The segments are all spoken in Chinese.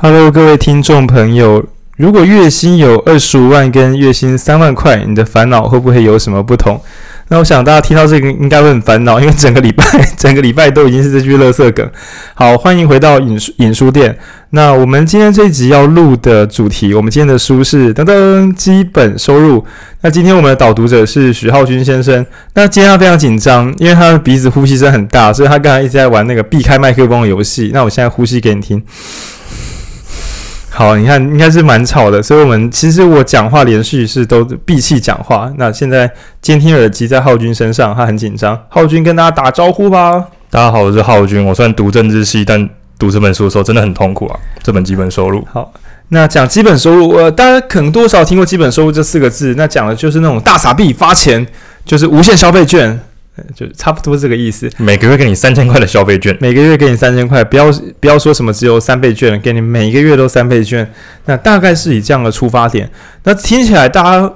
Hello，各位听众朋友，如果月薪有二十五万跟月薪三万块，你的烦恼会不会有什么不同？那我想大家听到这个应该会很烦恼，因为整个礼拜 整个礼拜都已经是这句垃圾梗。好，欢迎回到影书引书店。那我们今天这一集要录的主题，我们今天的书是噔噔基本收入。那今天我们的导读者是许浩君先生。那今天他非常紧张，因为他的鼻子呼吸声很大，所以他刚才一直在玩那个避开麦克风的游戏。那我现在呼吸给你听。好，你看应该是蛮吵的，所以我们其实我讲话连续是都闭气讲话。那现在监听耳机在浩君身上，他很紧张。浩君跟大家打招呼吧。大家好，我是浩君。我虽然读政治系，但读这本书的时候真的很痛苦啊。这本基本收入。好，那讲基本收入，呃，大家可能多少听过基本收入这四个字。那讲的就是那种大傻逼发钱，就是无限消费券。就差不多这个意思。每个月给你三千块的消费券，每个月给你三千块，不要不要说什么只有三倍券，给你每个月都三倍券。那大概是以这样的出发点。那听起来，大家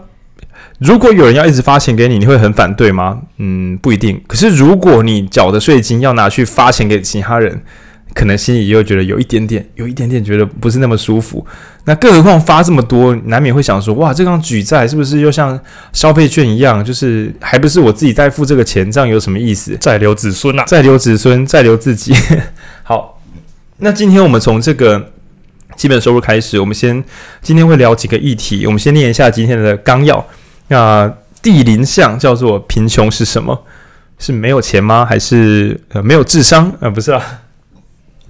如果有人要一直发钱给你，你会很反对吗？嗯，不一定。可是如果你缴的税金要拿去发钱给其他人，可能心里又觉得有一点点，有一点点觉得不是那么舒服。那更何况发这么多，难免会想说：哇，这张举债是不是又像消费券一样？就是还不是我自己在付这个钱，这样有什么意思？再留子孙啊，再留子孙，再留自己。好，那今天我们从这个基本收入开始，我们先今天会聊几个议题。我们先念一下今天的纲要。那第零项叫做贫穷是什么？是没有钱吗？还是呃没有智商？呃，不是啊。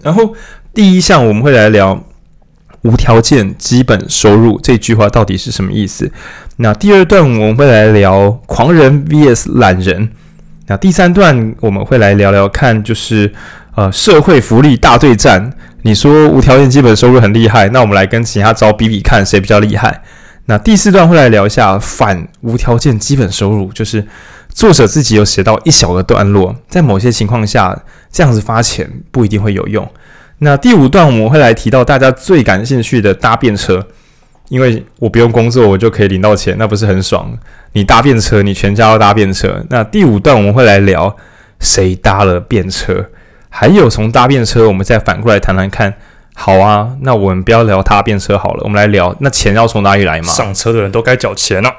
然后第一项我们会来聊。无条件基本收入这句话到底是什么意思？那第二段我们会来聊狂人 vs 懒人。那第三段我们会来聊聊看，就是呃社会福利大对战。你说无条件基本收入很厉害，那我们来跟其他招比比看谁比较厉害。那第四段会来聊一下反无条件基本收入，就是作者自己有写到一小个段落，在某些情况下这样子发钱不一定会有用。那第五段我们会来提到大家最感兴趣的搭便车，因为我不用工作，我就可以领到钱，那不是很爽？你搭便车，你全家要搭便车。那第五段我们会来聊谁搭了便车，还有从搭便车，我们再反过来谈谈看。好啊，那我们不要聊搭便车好了，我们来聊那钱要从哪里来嘛？上车的人都该缴钱啊。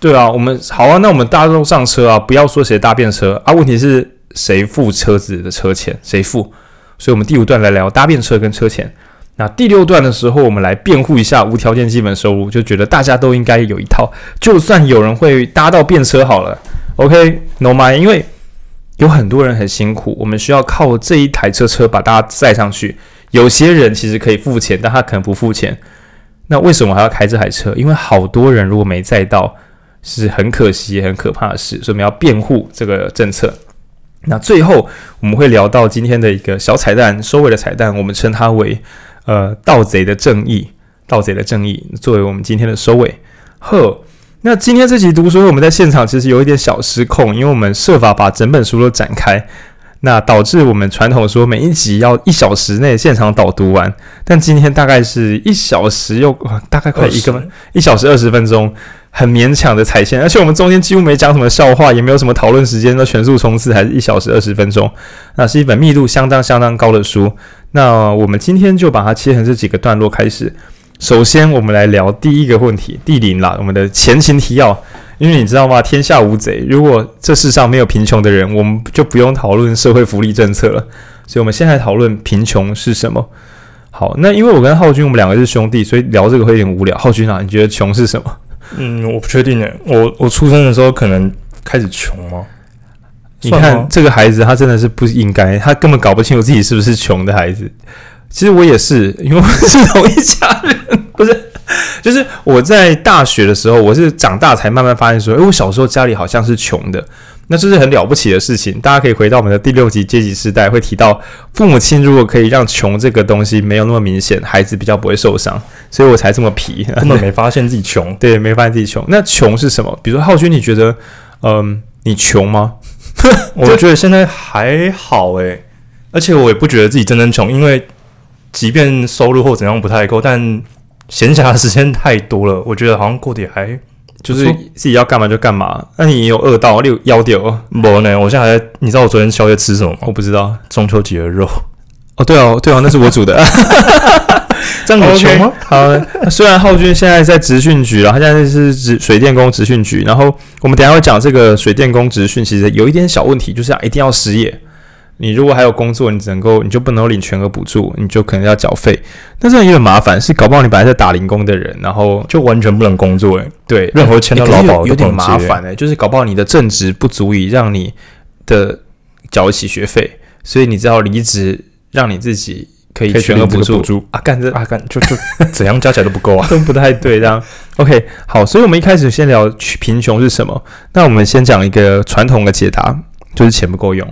对啊，我们好啊，那我们大家都上车啊，不要说谁搭便车啊，问题是谁付车子的车钱？谁付？所以，我们第五段来聊搭便车跟车钱。那第六段的时候，我们来辩护一下无条件基本收入，就觉得大家都应该有一套，就算有人会搭到便车好了，OK，No mind，因为有很多人很辛苦，我们需要靠这一台车车把大家载上去。有些人其实可以付钱，但他可能不付钱。那为什么还要开这台车？因为好多人如果没载到，是很可惜很可怕的事。所以我们要辩护这个政策。那最后我们会聊到今天的一个小彩蛋，收尾的彩蛋，我们称它为呃“盗贼的正义”。盗贼的正义作为我们今天的收尾。呵，那今天这集读书，我们在现场其实有一点小失控，因为我们设法把整本书都展开，那导致我们传统说每一集要一小时内现场导读完，但今天大概是一小时又大概快一个20一小时二十分钟。很勉强的踩线，而且我们中间几乎没讲什么笑话，也没有什么讨论时间，都全速冲刺，还是一小时二十分钟。那是一本密度相当相当高的书。那我们今天就把它切成这几个段落开始。首先，我们来聊第一个问题，第零啦，我们的前情提要。因为你知道吗？天下无贼，如果这世上没有贫穷的人，我们就不用讨论社会福利政策了。所以，我们现在讨论贫穷是什么。好，那因为我跟浩君我们两个是兄弟，所以聊这个会有点无聊。浩君啊，你觉得穷是什么？嗯，我不确定诶。我我出生的时候可能开始穷吗？你看这个孩子，他真的是不应该，他根本搞不清楚自己是不是穷的孩子。其实我也是，因为我是同一家人，不是，就是我在大学的时候，我是长大才慢慢发现说，诶，我小时候家里好像是穷的。那这是很了不起的事情，大家可以回到我们的第六集阶级时代，会提到父母亲如果可以让穷这个东西没有那么明显，孩子比较不会受伤，所以我才这么皮，根本没发现自己穷，对，没发现自己穷。那穷是什么？比如说浩君，你觉得，嗯，你穷吗？我觉得现在还好诶，而且我也不觉得自己真正穷，因为即便收入或怎样不太够，但闲暇的时间太多了，我觉得好像过得还。就是自己要干嘛就干嘛。那你有饿到，六有腰掉？没呢，我现在还在。你知道我昨天宵夜吃什么吗？我不知道。中秋节的肉。哦，对哦，对哦，那是我煮的。这样有穷吗？好，虽然浩君现在在职训局了，他现在是职水电工职训局，然后我们等下会讲这个水电工职训，其实有一点小问题，就是一定要失业。你如果还有工作，你只能够，你就不能领全额补助，你就可能要缴费。那这样有点麻烦，是搞不好你本来在打零工的人，然后就完全不能工作诶。对，任何签到劳保有点麻烦诶，就是搞不好你的正职不足以让你的缴起学费，所以你只好离职，让你自己可以全额补助，补助啊，干这啊干就就 怎样加起来都不够啊，都不太对这样。OK，好，所以我们一开始先聊贫穷是什么？那我们先讲一个传统的解答，就是钱不够用。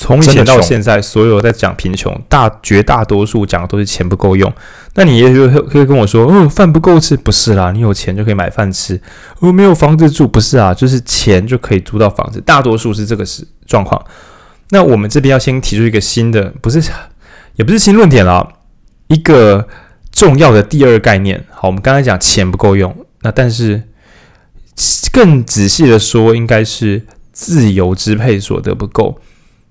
从以前到现在，所有在讲贫穷，大绝大多数讲的都是钱不够用。那你也许会会跟我说：“哦，饭不够吃，不是啦，你有钱就可以买饭吃。哦，没有房子住，不是啊，就是钱就可以租到房子。大多数是这个是状况。那我们这边要先提出一个新的，不是，也不是新论点啦，一个重要的第二概念。好，我们刚才讲钱不够用，那但是更仔细的说，应该是自由支配所得不够。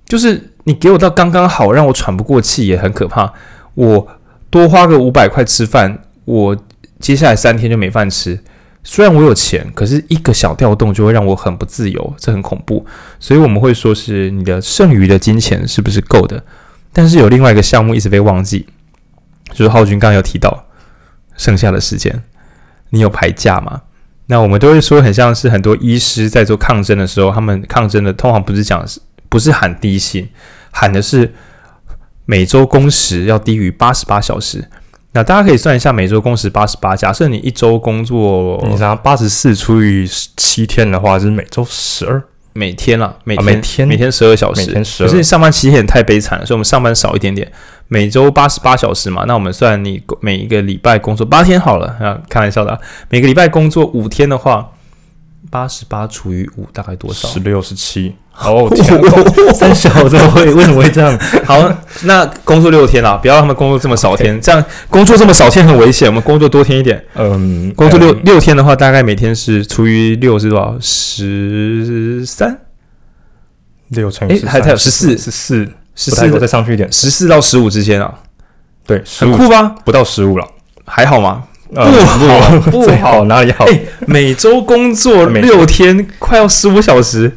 就是你给我到刚刚好，让我喘不过气也很可怕。我多花个五百块吃饭，我接下来三天就没饭吃。虽然我有钱，可是一个小调动就会让我很不自由，这很恐怖。所以我们会说是你的剩余的金钱是不是够的？但是有另外一个项目一直被忘记，就是浩君刚刚有提到剩下的时间，你有排假吗？那我们都会说很像是很多医师在做抗争的时候，他们抗争的通常不是讲。不是喊低薪，喊的是每周工时要低于八十八小时。那大家可以算一下，每周工时八十八，假设你一周工作，你想八十四除以七天的话，就是每周十二，每天啦，每天、啊、每天每天十二小时，每天十二。可是你上班期限太悲惨了，所以我们上班少一点点，每周八十八小时嘛。那我们算你每一个礼拜工作八天好了啊，开玩笑的，每个礼拜工作五天的话，八十八除以五大概多少？十六、十七。哦，三小怎么会？为什么会这样？好，那工作六天啦，不要让他们工作这么少天，这样工作这么少天很危险。我们工作多天一点。嗯，工作六六天的话，大概每天是除以六是多少？十三，六乘以还还有十四，十四，十四，再上去一点，十四到十五之间啊。对，很酷吧？不到十五了，还好吗？不好，不好，哪里好？每周工作六天，快要十五小时。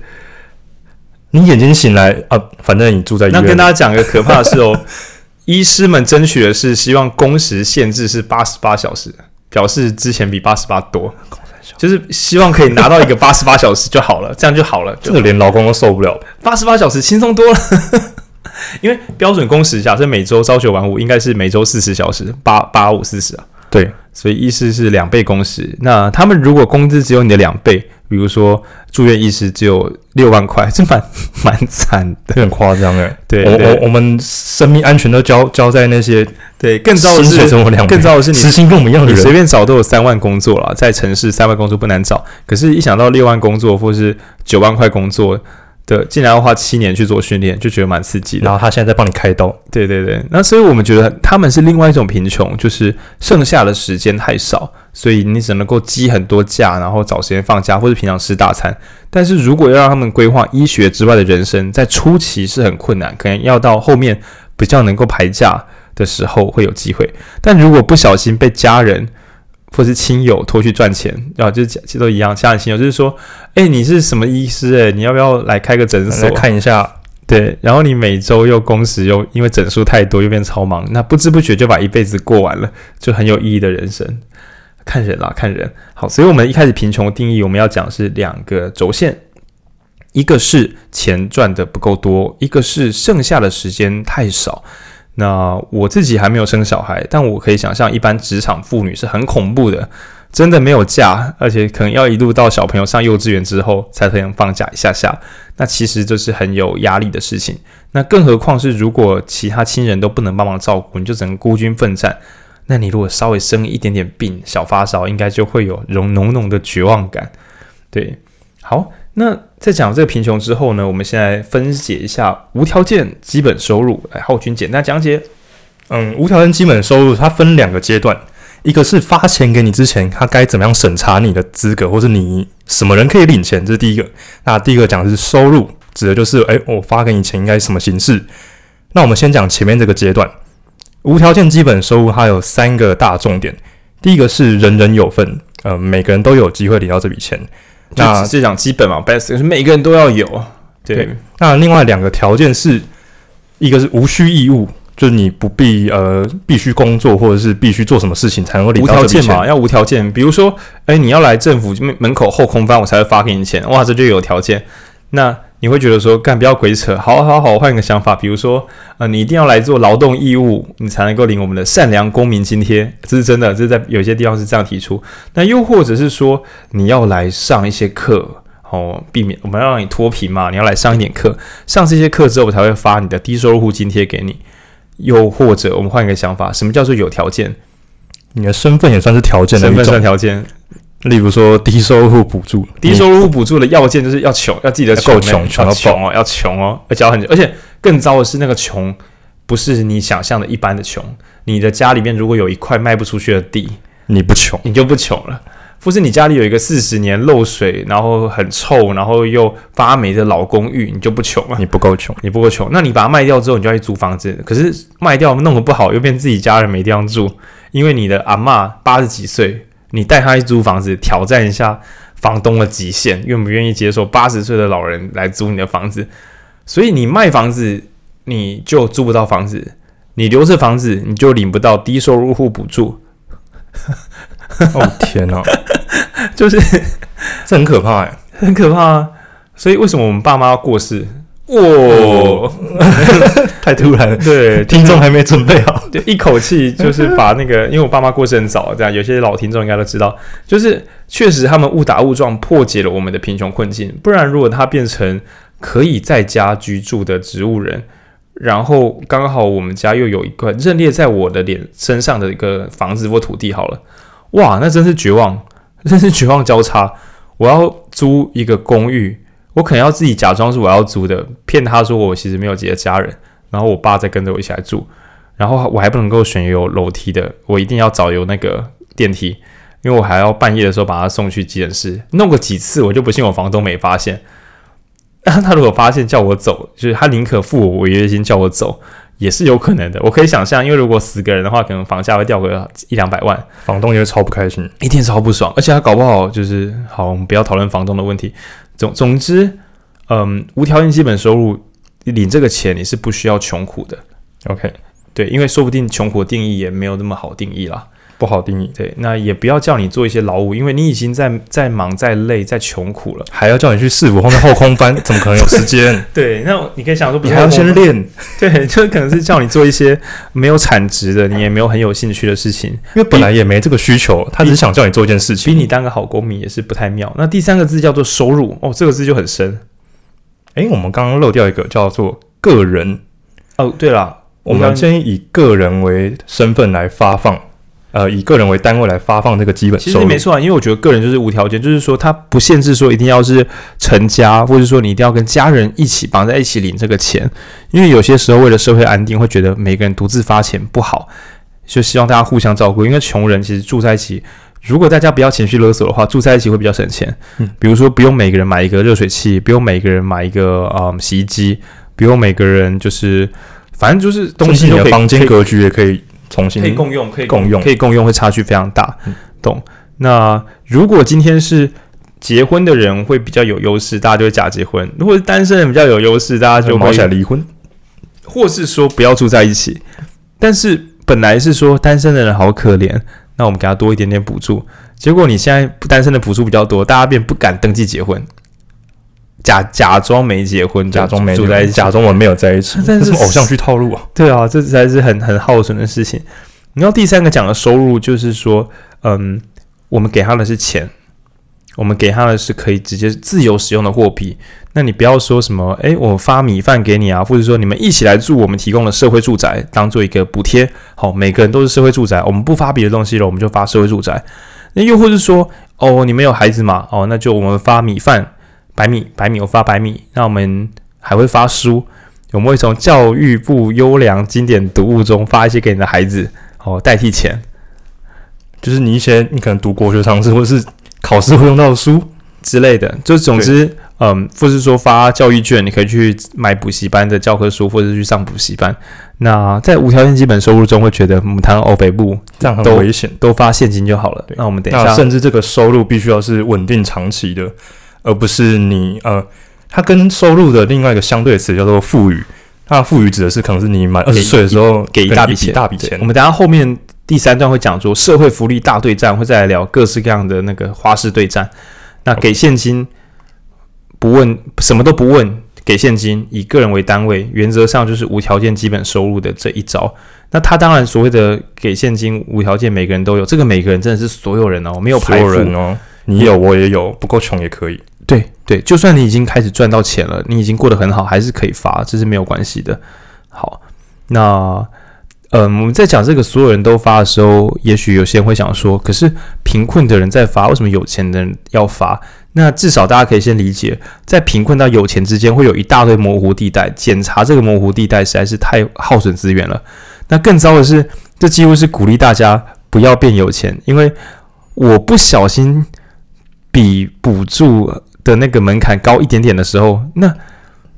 你眼睛醒来啊，反正你住在医院。那跟大家讲一个可怕的事哦，医师们争取的是希望工时限制是八十八小时，表示之前比八十八多，就是希望可以拿到一个八十八小时就好了，这样就好了。这个连劳工都受不了，八十八小时轻松多了。因为标准工时假设每周朝九晚五，应该是每周四十小时，八八五四十啊。对，所以医师是两倍工时。那他们如果工资只有你的两倍，比如说住院医师只有六万块，这蛮蛮惨的，很夸张哎。对，我我我们生命安全都交交在那些对，更糟的是更糟的是你时薪跟我们一样的人，随便找都有三万工作了，在城市三万工作不难找，可是一想到六万工作或是九万块工作。对，竟然要花七年去做训练，就觉得蛮刺激的。然后他现在在帮你开刀。对对对，那所以我们觉得他们是另外一种贫穷，就是剩下的时间太少，所以你只能够积很多假，然后找时间放假或者平常吃大餐。但是如果要让他们规划医学之外的人生，在初期是很困难，可能要到后面比较能够排假的时候会有机会。但如果不小心被家人，或是亲友拖去赚钱，啊，就是其实都一样。家人亲友就是说，哎、欸，你是什么医师、欸？诶，你要不要来开个诊所看一下？对，然后你每周又工时又因为诊数太多，又变超忙，那不知不觉就把一辈子过完了，就很有意义的人生。看人啦，看人。好，所以我们一开始贫穷的定义，我们要讲是两个轴线，一个是钱赚的不够多，一个是剩下的时间太少。那我自己还没有生小孩，但我可以想象，一般职场妇女是很恐怖的，真的没有假，而且可能要一路到小朋友上幼稚园之后才可能放假一下下。那其实这是很有压力的事情。那更何况是如果其他亲人都不能帮忙照顾，你就只能孤军奋战。那你如果稍微生一点点病，小发烧，应该就会有浓浓浓的绝望感。对，好。那在讲这个贫穷之后呢，我们先来分解一下无条件基本收入。来，浩君简单讲解。嗯，无条件基本收入它分两个阶段，一个是发钱给你之前，他该怎么样审查你的资格，或是你什么人可以领钱，这是第一个。那第一个讲的是收入，指的就是，诶，我发给你钱应该什么形式？那我们先讲前面这个阶段，无条件基本收入它有三个大重点，第一个是人人有份，呃，每个人都有机会领到这笔钱。那只是讲基本嘛，basic 是每个人都要有。对，对，那另外两个条件是，一个是无需义务，就是你不必呃必须工作或者是必须做什么事情才能够领。无条件嘛，要无条件。比如说，哎，你要来政府门口后空翻，我才会发给你钱。哇，这就有条件。那你会觉得说，干不要鬼扯，好好好，换一个想法。比如说，呃，你一定要来做劳动义务，你才能够领我们的善良公民津贴，这是真的。这是在有些地方是这样提出。那又或者是说，你要来上一些课。哦，避免我们要让你脱贫嘛，你要来上一点课，上这些课之后，我才会发你的低收入户津贴给你。又或者，我们换一个想法，什么叫做有条件？你的身份也算是条件的一种，身份算条件。例如说，低收入补助，低收入补助的要件就是要穷，要记得够穷，穷要穷哦，要穷哦，要交很久。而且更糟的是，那个穷不是你想象的一般的穷。你的家里面如果有一块卖不出去的地，你不穷，你就不穷了。或是你家里有一个四十年漏水，然后很臭，然后又发霉的老公寓，你就不穷了。你不够穷，你不够穷。那你把它卖掉之后，你就要去租房子。可是卖掉弄得不好，又变自己家人没地方住。因为你的阿嬷八十几岁，你带他去租房子，挑战一下房东的极限，愿不愿意接受八十岁的老人来租你的房子？所以你卖房子，你就租不到房子；你留着房子，你就领不到低收入户补助。哦天哪，就是这很可怕哎，很可怕啊！所以为什么我们爸妈要过世？哇、哦，太突然了。对，听众还没准备好，就一口气就是把那个，因为我爸妈过世很早，这样有些老听众应该都知道，就是确实他们误打误撞破解了我们的贫穷困境。不然，如果他变成可以在家居住的植物人，然后刚好我们家又有一块认列在我的脸身上的一个房子或土地，好了。哇，那真是绝望，真是绝望交叉。我要租一个公寓，我可能要自己假装是我要租的，骗他说我其实没有自己的家人，然后我爸再跟着我一起来住，然后我还不能够选有楼梯的，我一定要找有那个电梯，因为我还要半夜的时候把他送去急诊室，弄个几次我就不信我房东没发现。他如果发现叫我走，就是他宁可付我违约金叫我走。也是有可能的，我可以想象，因为如果死个人的话，可能房价会掉个一两百万，房东也会超不开心，一定超不爽，而且他搞不好就是好，我们不要讨论房东的问题。总总之，嗯，无条件基本收入领这个钱，你是不需要穷苦的。OK，对，因为说不定穷苦的定义也没有那么好定义啦。不好定义，对，那也不要叫你做一些劳务，因为你已经在在忙、在累、在穷苦了，还要叫你去市府后面后空翻，怎么可能有时间？对，那你可以想说，你还要先练，对，就可能是叫你做一些没有产值的，你也没有很有兴趣的事情，因为本来也没这个需求，他只是想叫你做一件事情，比你当个好公民也是不太妙。那第三个字叫做收入，哦，这个字就很深。诶，我们刚刚漏掉一个叫做个人。哦，对了，我们先以个人为身份来发放。呃，以个人为单位来发放这个基本收入，其实没错啊，因为我觉得个人就是无条件，就是说他不限制说一定要是成家，或者说你一定要跟家人一起绑在一起领这个钱，因为有些时候为了社会安定，会觉得每个人独自发钱不好，就希望大家互相照顾。因为穷人其实住在一起，如果大家不要情绪勒索的话，住在一起会比较省钱。嗯，比如说不用每个人买一个热水器，不用每个人买一个啊、嗯、洗衣机，不用每个人就是反正就是东西你的，房间格局也可以。重新可以共用，可以共用，可以共用，会差距非常大，嗯、懂？那如果今天是结婚的人会比较有优势，大家就会假结婚；如果是单身人比较有优势，大家就会离婚，或是说不要住在一起。但是本来是说单身的人好可怜，那我们给他多一点点补助。结果你现在单身的补助比较多，大家便不敢登记结婚。假假装没结婚，假装没住在一起，假装我们没有在一起，这是偶像剧套路啊！对啊，这才是很很耗损的事情。然后第三个讲的收入，就是说，嗯，我们给他的是钱，我们给他的是可以直接自由使用的货币。那你不要说什么，诶，我发米饭给你啊，或者说你们一起来住，我们提供的社会住宅当做一个补贴。好，每个人都是社会住宅，我们不发别的东西了，我们就发社会住宅。那又或者说，哦，你们有孩子嘛？哦，那就我们发米饭。白米，百米，我发百米。那我们还会发书，我们会从教育部优良经典读物中发一些给你的孩子，哦，代替钱。就是你一些你可能读国学常识或是考试会用到的书之类的。就总之，嗯，或是说发教育券，你可以去买补习班的教科书，或者是去上补习班。那在无条件基本收入中，会觉得母汤欧北部这样很危险，都发现金就好了。那我们等一下，甚至这个收入必须要是稳定长期的，而不是你呃，它跟收入的另外一个相对词叫做富裕。那富裕指的是可能是你满二十岁的时候给，给一大笔钱，大笔钱。我们等下后面第三段会讲说社会福利大对战，会再来聊各式各样的那个花式对战。那给现金。不问，什么都不问，给现金，以个人为单位，原则上就是无条件基本收入的这一招。那他当然所谓的给现金无条件，每个人都有，这个每个人真的是所有人哦，没有排除哦，你有我也有，不够穷也可以。对对，就算你已经开始赚到钱了，你已经过得很好，还是可以发，这是没有关系的。好，那嗯，我们在讲这个所有人都发的时候，也许有些人会想说，可是贫困的人在发，为什么有钱的人要发？那至少大家可以先理解，在贫困到有钱之间会有一大堆模糊地带，检查这个模糊地带实在是太耗损资源了。那更糟的是，这几乎是鼓励大家不要变有钱，因为我不小心比补助的那个门槛高一点点的时候，那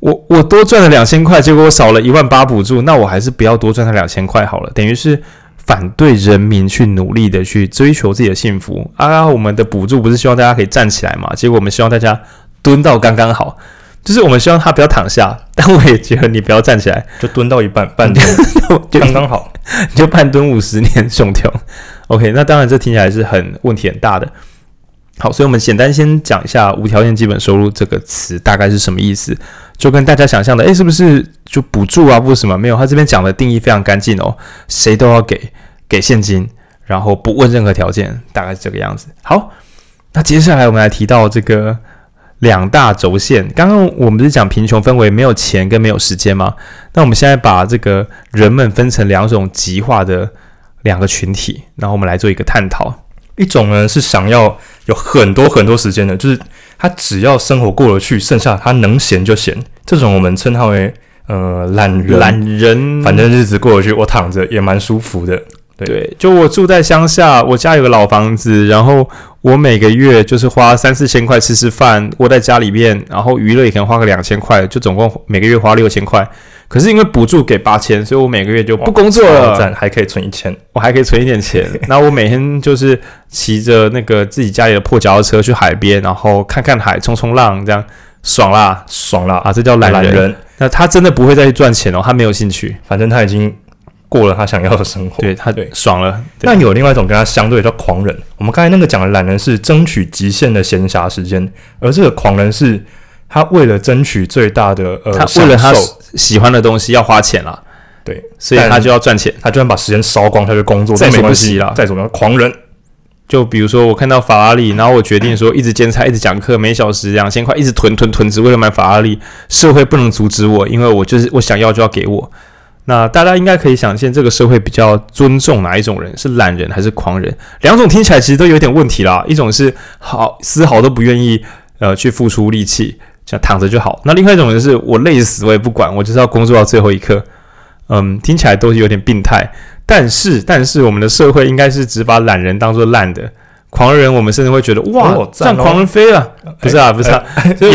我我多赚了两千块，结果我少了一万八补助，那我还是不要多赚那两千块好了，等于是。反对人民去努力的去追求自己的幸福啊！我们的补助不是希望大家可以站起来嘛？结果我们希望大家蹲到刚刚好，就是我们希望他不要躺下，但我也觉得你不要站起来，就蹲到一半，半蹲就刚刚好，你就半蹲五十年，兄弟。OK，那当然这听起来是很问题很大的。好，所以我们简单先讲一下无条件基本收入这个词大概是什么意思，就跟大家想象的，诶，是不是就补助啊，或什么？没有，他这边讲的定义非常干净哦，谁都要给，给现金，然后不问任何条件，大概是这个样子。好，那接下来我们来提到这个两大轴线。刚刚我们不是讲贫穷分为没有钱跟没有时间吗？那我们现在把这个人们分成两种极化的两个群体，然后我们来做一个探讨。一种呢是想要有很多很多时间的，就是他只要生活过得去，剩下他能闲就闲。这种我们称他为呃懒人，懒人，反正日子过得去，我躺着也蛮舒服的。对，对，就我住在乡下，我家有个老房子，然后我每个月就是花三四千块吃吃饭，窝在家里面，然后娱乐也可能花个两千块，就总共每个月花六千块。可是因为补助给八千，所以我每个月就不工作了，还可以存一千，我还可以存一点钱。那我每天就是骑着那个自己家里的破脚踏车去海边，然后看看海，冲冲浪，这样爽啦，爽啦啊！这叫懒人。人那他真的不会再去赚钱哦，他没有兴趣，反正他已经过了他想要的生活。对他对爽了。那有另外一种跟他相对叫狂人。我们刚才那个讲的懒人是争取极限的闲暇时间，而这个狂人是。他为了争取最大的呃，他为了他喜欢的东西要花钱啦，对，所以他就要赚钱，他就算把时间烧光，他就工作，再没关系了，再怎么样，狂人。就比如说，我看到法拉利，然后我决定说，一直兼差，一直讲课，每小时两千块，一直囤囤囤，只为了买法拉利。社会不能阻止我，因为我就是我想要就要给我。那大家应该可以想见，这个社会比较尊重哪一种人？是懒人还是狂人？两种听起来其实都有点问题啦。一种是好丝毫都不愿意呃去付出力气。想躺着就好。那另外一种就是我累死我也不管，我就是要工作到最后一刻。嗯，听起来都是有点病态。但是，但是我们的社会应该是只把懒人当做烂的，狂人我们甚至会觉得哇，像狂人飞了。不是啊，不是啊，甚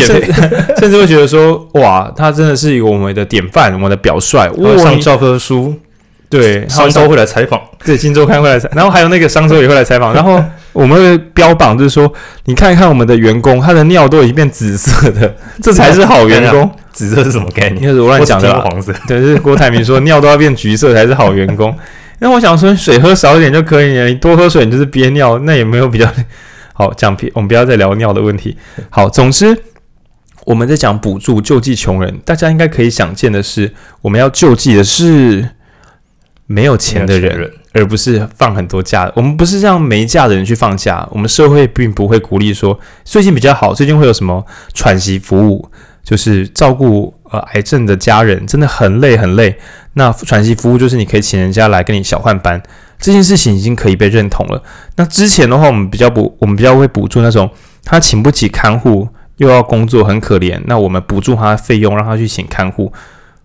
甚至会觉得说哇，他真的是一个我们的典范，我们的表率。我上教科书。对，商周会来采访，对，金周刊会来采，然后还有那个商周也会来采访，然后我们会标榜，就是说，你看一看我们的员工，他的尿都已经变紫色的，这才是好员工。紫色是什么概念？那是我乱讲的，黄色。对，是郭台铭说尿都要变橘色才是好员工。那我想说，水喝少一点就可以了，你多喝水你就是憋尿，那也没有比较好讲。我们不要再聊尿的问题。好，总之我们在讲补助救济穷人，大家应该可以想见的是，我们要救济的是。没有钱的人，而不是放很多假。我们不是让没假的人去放假。我们社会并不会鼓励说最近比较好，最近会有什么喘息服务，就是照顾呃癌症的家人，真的很累很累。那喘息服务就是你可以请人家来跟你小换班，这件事情已经可以被认同了。那之前的话，我们比较不，我们比较会补助那种他请不起看护又要工作很可怜，那我们补助他的费用，让他去请看护，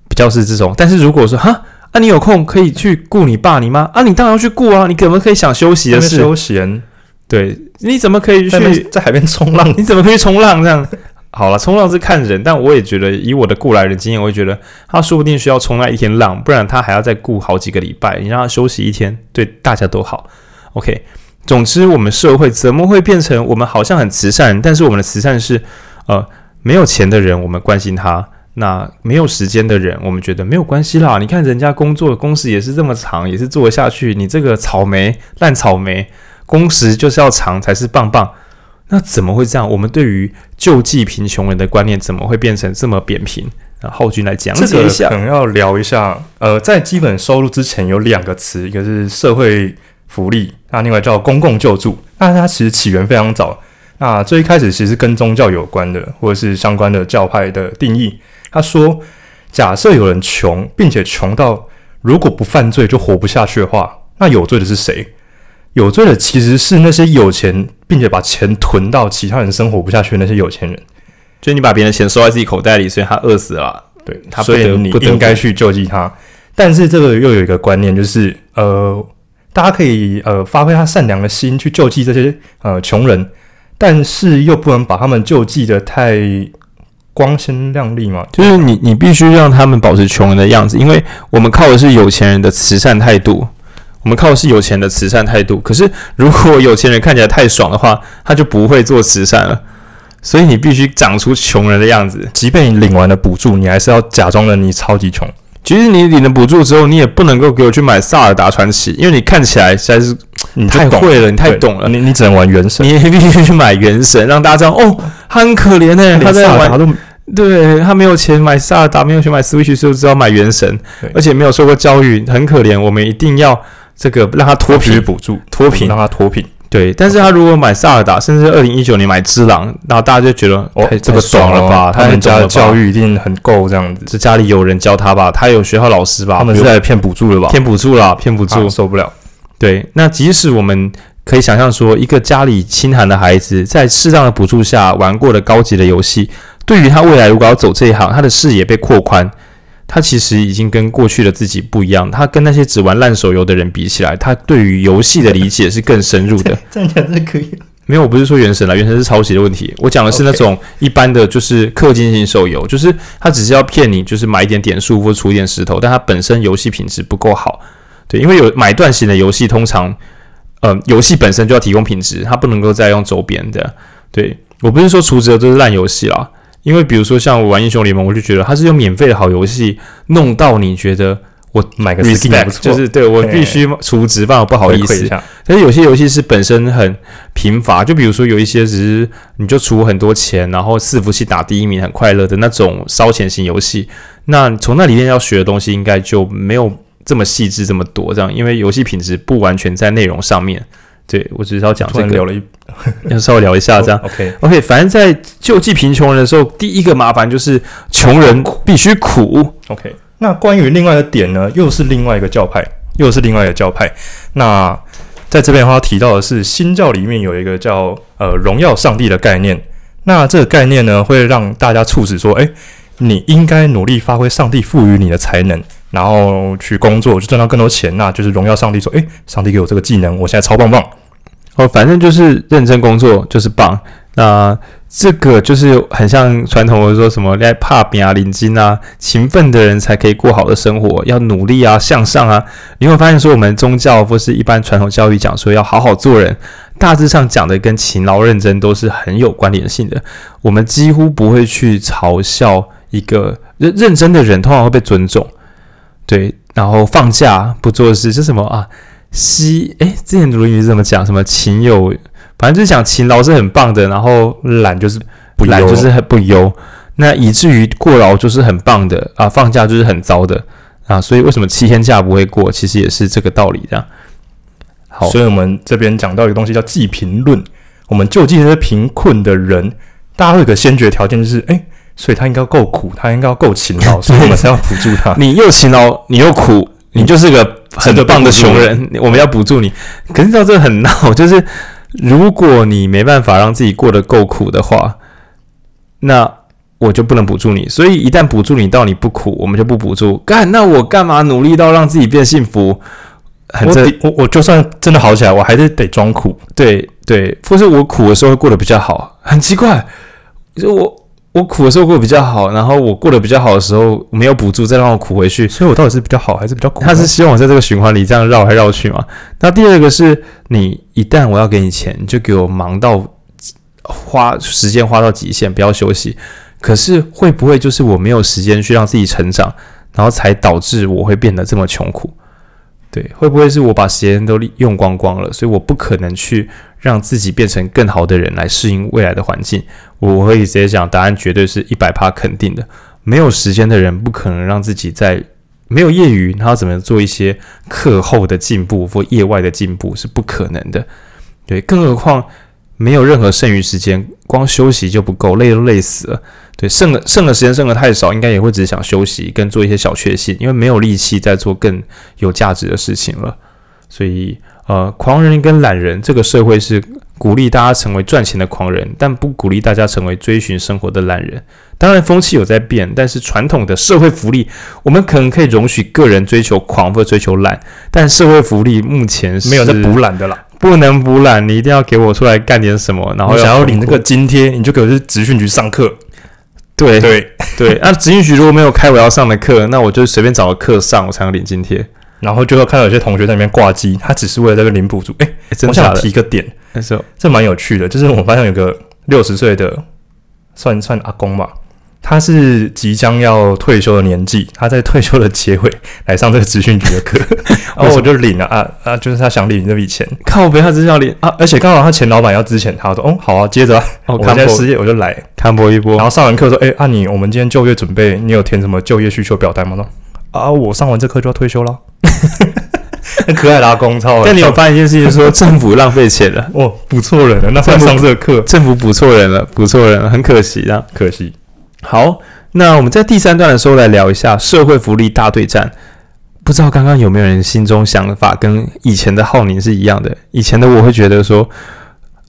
比较是这种。但是如果说哈。啊，你有空可以去顾你爸你妈啊？你当然要去顾啊！你怎么可以想休息的事？休闲，对，你怎么可以去在，在海边冲浪？你怎么可以冲浪这样？好了，冲浪是看人，但我也觉得以我的过来人经验，我会觉得他说不定需要冲那一天浪，不然他还要再顾好几个礼拜。你让他休息一天，对大家都好。OK，总之我们社会怎么会变成我们好像很慈善，但是我们的慈善是呃没有钱的人我们关心他，那没有时间的人我们觉得没有关系啦。你看人家工作工时也是这么长，也是做得下去，你这个草莓烂草莓，工时就是要长才是棒棒。那怎么会这样？我们对于救济贫穷人的观念怎么会变成这么扁平？那浩君来讲解一下。可能要聊一下。呃，在基本收入之前有两个词，一个是社会福利，那另外叫公共救助。那它其实起源非常早。那最一开始其实跟宗教有关的，或者是相关的教派的定义。他说，假设有人穷，并且穷到如果不犯罪就活不下去的话，那有罪的是谁？有罪的其实是那些有钱，并且把钱囤到其他人生活不下去的那些有钱人。就你把别人的钱收在自己口袋里，所以他饿死了。对，他所以你应该去救济他。但是这个又有一个观念，就是呃，大家可以呃发挥他善良的心去救济这些呃穷人，但是又不能把他们救济的太光鲜亮丽嘛。就是你你必须让他们保持穷人的样子，因为我们靠的是有钱人的慈善态度。我们靠的是有钱的慈善态度，可是如果有钱人看起来太爽的话，他就不会做慈善了。所以你必须长出穷人的样子，即便你领完了补助，你还是要假装的你超级穷。其实你领了补助之后，你也不能够给我去买萨尔达传奇，因为你看起来实在是你太会了，你太懂了。你你只能玩原神，你必须去买原神，让大家知道哦，他很可怜哎，他在玩，对他没有钱买萨尔达，没有钱买 Switch，所以只好买原神，而且没有受过教育，很可怜。我们一定要。这个让他脱贫补助，脱贫让他脱贫。对，但是他如果买萨尔达，甚至二零一九年买只狼，然后大家就觉得哦，这个爽了吧？他们家的教育一定很够这样子，这家里有人教他吧？他有学校老师吧？他们是在骗补助了吧？骗补助啦，骗补助，受不了。对，那即使我们可以想象说，一个家里清寒的孩子，在适当的补助下玩过的高级的游戏，对于他未来如果要走这一行，他的视野被扩宽。他其实已经跟过去的自己不一样，他跟那些只玩烂手游的人比起来，他对于游戏的理解是更深入的。这样讲是可以。没有，我不是说原神啦，原神是抄袭的问题。我讲的是那种一般的，就是氪金型手游，就是他只是要骗你，就是买一点点数或出一点石头，但他本身游戏品质不够好。对，因为有买断型的游戏，通常，呃，游戏本身就要提供品质，它不能够再用周边的。对，我不是说储值的都是烂游戏啦。因为比如说像我玩英雄联盟，我就觉得它是用免费的好游戏弄到你觉得我买个 respect，就是对我必须充值，不然我不好意思。但是有些游戏是本身很贫乏，就比如说有一些只是你就出很多钱，然后伺服器打第一名很快乐的那种烧钱型游戏，那从那里面要学的东西应该就没有这么细致这么多这样，因为游戏品质不完全在内容上面。对，我只是要讲这个，聊了一，要稍微聊一下这样。Oh, OK OK，反正在救济贫穷人的时候，第一个麻烦就是穷人必须苦。OK，那关于另外的点呢，又是另外一个教派，又是另外一个教派。那在这边的话提到的是新教里面有一个叫呃荣耀上帝的概念。那这个概念呢，会让大家促使说，诶，你应该努力发挥上帝赋予你的才能。然后去工作，就赚到更多钱，那就是荣耀上帝。说，诶，上帝给我这个技能，我现在超棒棒。哦，反正就是认真工作就是棒。那这个就是很像传统的说什么，来打拼啊、领金啊，勤奋的人才可以过好的生活，要努力啊、向上啊。你会发现说，我们宗教或是一般传统教育讲说要好好做人，大致上讲的跟勤劳认真都是很有关联性的。我们几乎不会去嘲笑一个认认真的人，通常会被尊重。对，然后放假不做事是什么啊？西诶，之前读《论语》是怎么讲？什么勤有，反正就是讲勤劳是很棒的，然后懒就是不懒就是很不优。那以至于过劳就是很棒的啊，放假就是很糟的啊。所以为什么七天假不会过？其实也是这个道理这样。好，所以我们这边讲到一个东西叫济贫论。我们救济那些贫困的人，大家会有个先决条件就是诶。所以他应该够苦，他应该要够勤劳，所以我们才要补助他。你又勤劳，你又苦，你就是个很棒的穷人。我们要补助你，可是你知道这很闹，就是如果你没办法让自己过得够苦的话，那我就不能补助你。所以一旦补助你到你不苦，我们就不补助。干，那我干嘛努力到让自己变幸福？很我我我就算真的好起来，我还是得装苦。对对，或是我苦的时候会过得比较好，很奇怪。就我。我苦的时候过得比较好，然后我过得比较好的时候没有补助，再让我苦回去，所以我到底是比较好还是比较苦？他是希望我在这个循环里这样绕来绕去嘛？那第二个是你一旦我要给你钱，你就给我忙到花时间花到极限，不要休息。可是会不会就是我没有时间去让自己成长，然后才导致我会变得这么穷苦？对，会不会是我把时间都用光光了，所以我不可能去让自己变成更好的人来适应未来的环境？我会直接讲，答案绝对是一百趴肯定的。没有时间的人不可能让自己在没有业余，他怎么做一些课后的进步或业外的进步是不可能的。对，更何况没有任何剩余时间，光休息就不够，累都累死了。对，剩的剩的时间剩的太少，应该也会只想休息跟做一些小确幸，因为没有力气再做更有价值的事情了。所以，呃，狂人跟懒人，这个社会是鼓励大家成为赚钱的狂人，但不鼓励大家成为追寻生活的懒人。当然，风气有在变，但是传统的社会福利，我们可能可以容许个人追求狂或追求懒，但社会福利目前是没有在补懒的啦，不能补懒，你一定要给我出来干点什么，然后想要领那个津贴，你就给我去职训局上课。对对对，那职训局如果没有开我要上的课，那我就随便找个课上，我才能领津贴。然后就会看到有些同学在里面挂机，他只是为了这个领补助。哎，我想提个点，那时候这蛮有趣的，就是我发现有个六十岁的，算算阿公吧。他是即将要退休的年纪，他在退休的结尾来上这个职训局的课，然后我就领了啊啊，就是他想领这笔钱，靠北，他只是要领啊，而且刚好他前老板要支遣，他说哦好啊，接着、啊哦、我现在失业我就来看播一波，然后上完课说哎，按、啊、你我们今天就业准备，你有填什么就业需求表单吗？说啊，我上完这课就要退休了，很可爱的阿公操，但你有发现一件事情，说政府浪费钱了，哦，补错人了，那上上这个课，政府补错人了，补错人了，很可惜啊，可惜。好，那我们在第三段的时候来聊一下社会福利大对战。不知道刚刚有没有人心中想法跟以前的浩宁是一样的？以前的我会觉得说，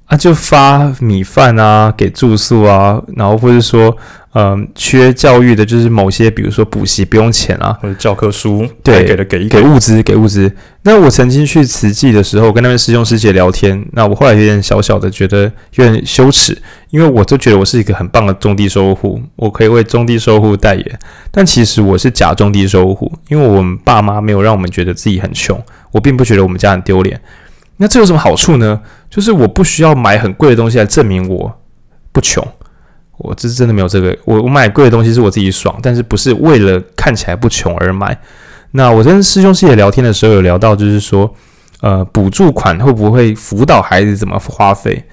啊，就发米饭啊，给住宿啊，然后或者说。嗯，缺教育的就是某些，比如说补习不用钱啊，或者教科书，对，给的给一给物资给物资。那我曾经去慈济的时候，跟那边师兄师姐聊天，那我后来有点小小的觉得有点羞耻，因为我都觉得我是一个很棒的中低收入户，我可以为中低收入户代言，但其实我是假中低收入户，因为我们爸妈没有让我们觉得自己很穷，我并不觉得我们家很丢脸。那这有什么好处呢？就是我不需要买很贵的东西来证明我不穷。我这是真的没有这个，我我买贵的东西是我自己爽，但是不是为了看起来不穷而买。那我跟师兄师姐聊天的时候有聊到，就是说，呃，补助款会不会辅导孩子怎么花费？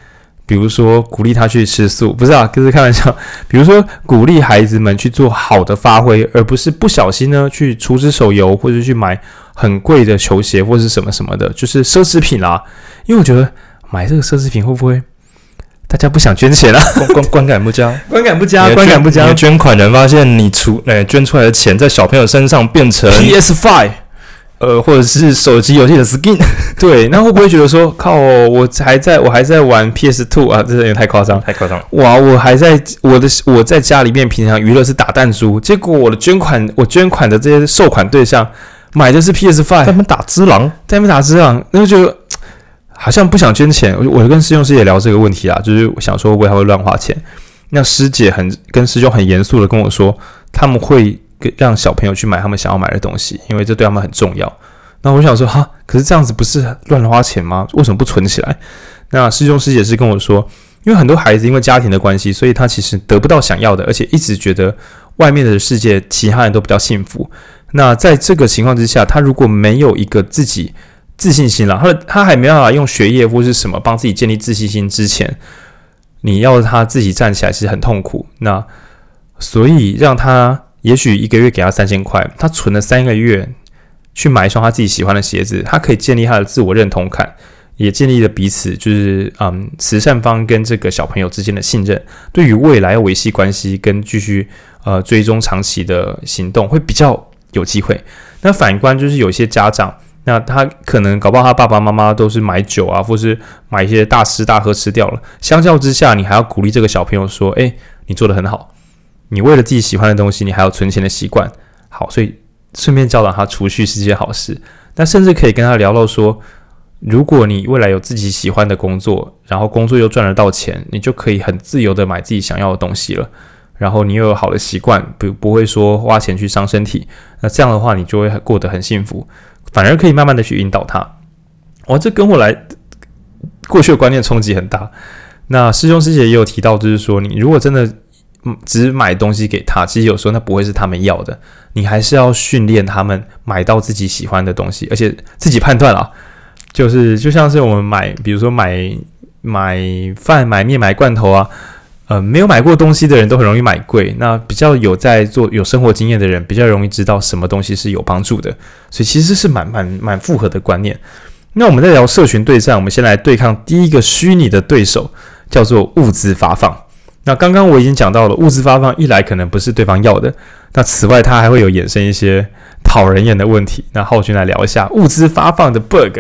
比如说鼓励他去吃素，不是啊，就是开玩笑。比如说鼓励孩子们去做好的发挥，而不是不小心呢去储值手游或者去买很贵的球鞋或者是什么什么的，就是奢侈品啦。因为我觉得买这个奢侈品会不会？大家不想捐钱啊，观观感不佳，观感不佳，观感不佳。你捐款人发现你出诶捐出来的钱在小朋友身上变成 PS Five，呃，或者是手机游戏的 skin，对，那会不会觉得说靠，我还在我还在玩 PS Two 啊，这有点太夸张，太夸张。哇，我还在我的我在家里面平常娱乐是打弹珠，结果我的捐款我捐款的这些受款对象买的是 PS Five，他们打只狼，他们打只狼，那就。好像不想捐钱，我我跟师兄师姐聊这个问题啊，就是想说为他会乱花钱。那师姐很跟师兄很严肃的跟我说，他们会让小朋友去买他们想要买的东西，因为这对他们很重要。那我想说哈，可是这样子不是乱花钱吗？为什么不存起来？那师兄师姐是跟我说，因为很多孩子因为家庭的关系，所以他其实得不到想要的，而且一直觉得外面的世界其他人都比较幸福。那在这个情况之下，他如果没有一个自己。自信心了，他的他还没办法用学业或是什么帮自己建立自信心之前，你要他自己站起来其实很痛苦。那所以让他也许一个月给他三千块，他存了三个月去买一双他自己喜欢的鞋子，他可以建立他的自我认同感，也建立了彼此就是嗯慈善方跟这个小朋友之间的信任。对于未来维系关系跟继续呃追踪长期的行动会比较有机会。那反观就是有些家长。那他可能搞不好他爸爸妈妈都是买酒啊，或是买一些大吃大喝吃掉了。相较之下，你还要鼓励这个小朋友说：“诶，你做得很好，你为了自己喜欢的东西，你还有存钱的习惯。”好，所以顺便教导他储蓄是件好事。那甚至可以跟他聊到说：“如果你未来有自己喜欢的工作，然后工作又赚得到钱，你就可以很自由的买自己想要的东西了。然后你又有好的习惯，不不会说花钱去伤身体，那这样的话你就会过得很幸福，反而可以慢慢的去引导他。哇，这跟我来过去的观念冲击很大。那师兄师姐也有提到，就是说你如果真的只买东西给他，其实有时候那不会是他们要的，你还是要训练他们买到自己喜欢的东西，而且自己判断啊，就是就像是我们买，比如说买买饭、买面、买罐头啊。呃，没有买过东西的人都很容易买贵。那比较有在做有生活经验的人，比较容易知道什么东西是有帮助的。所以其实是蛮蛮蛮复合的观念。那我们在聊社群对战，我们先来对抗第一个虚拟的对手，叫做物资发放。那刚刚我已经讲到了，物资发放一来可能不是对方要的。那此外，它还会有衍生一些讨人厌的问题。那浩军来聊一下物资发放的 bug。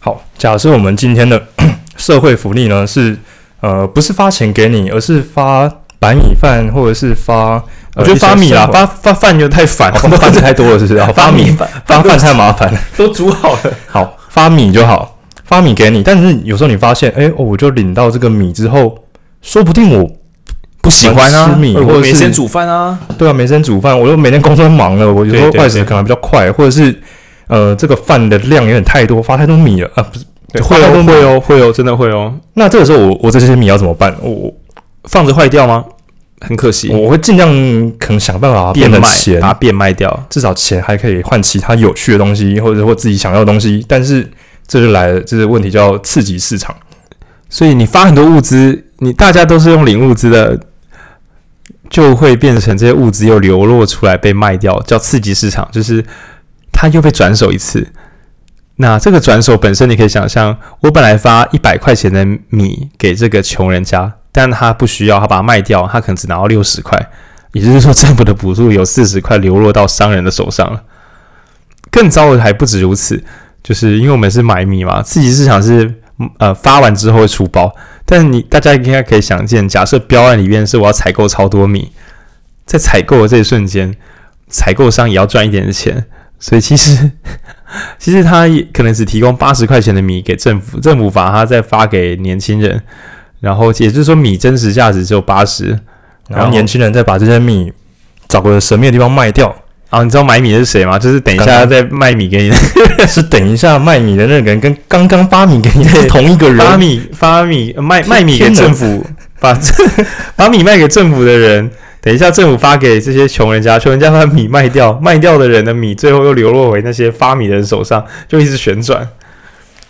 好，假设我们今天的 社会福利呢是。呃，不是发钱给你，而是发白米饭，或者是发……呃、我觉得发米啦，发发饭就太烦了，饭 太多了，是不是？发米饭发饭太麻烦了，都煮好了。好，发米就好，发米给你。但是有时候你发现，哎、欸，我就领到这个米之后，说不定我不喜欢吃米，或者没时间煮饭啊。对啊，没时间煮饭，我又每天工作忙了，我有时候快食可能比较快，或者是呃，这个饭的量有点太多，发太多米了啊，不是。对，会哦，会哦，会哦，真的会哦。那这个时候我，我我这些米要怎么办？我放着坏掉吗？很可惜，我会尽量可能想办法变卖，把它变卖掉，至少钱还可以换其他有趣的东西，或者或自己想要的东西。但是这就来了，这个问题叫刺激市场。所以你发很多物资，你大家都是用领物资的，就会变成这些物资又流落出来被卖掉，叫刺激市场，就是它又被转手一次。那这个转手本身，你可以想象，我本来发一百块钱的米给这个穷人家，但他不需要，他把它卖掉，他可能只拿到六十块，也就是说，政府的补助有四十块流落到商人的手上了。更糟的还不止如此，就是因为我们是买米嘛，刺激市场是呃发完之后会出包，但你大家应该可以想见，假设标案里面是我要采购超多米，在采购的这一瞬间，采购商也要赚一点的钱，所以其实。其实他也可能只提供八十块钱的米给政府，政府把它再发给年轻人，然后也就是说米真实价值只有八十，然后年轻人再把这些米找个神秘的地方卖掉。啊，你知道买米的是谁吗？就是等一下再卖米给你 是等一下卖米的那个人跟刚刚发米给你的是同一个人。发米发米卖卖米给政府，把 把米卖给政府的人。等一下，政府发给这些穷人家，穷人家把米卖掉，卖掉的人的米最后又流落回那些发米的人手上，就一直旋转，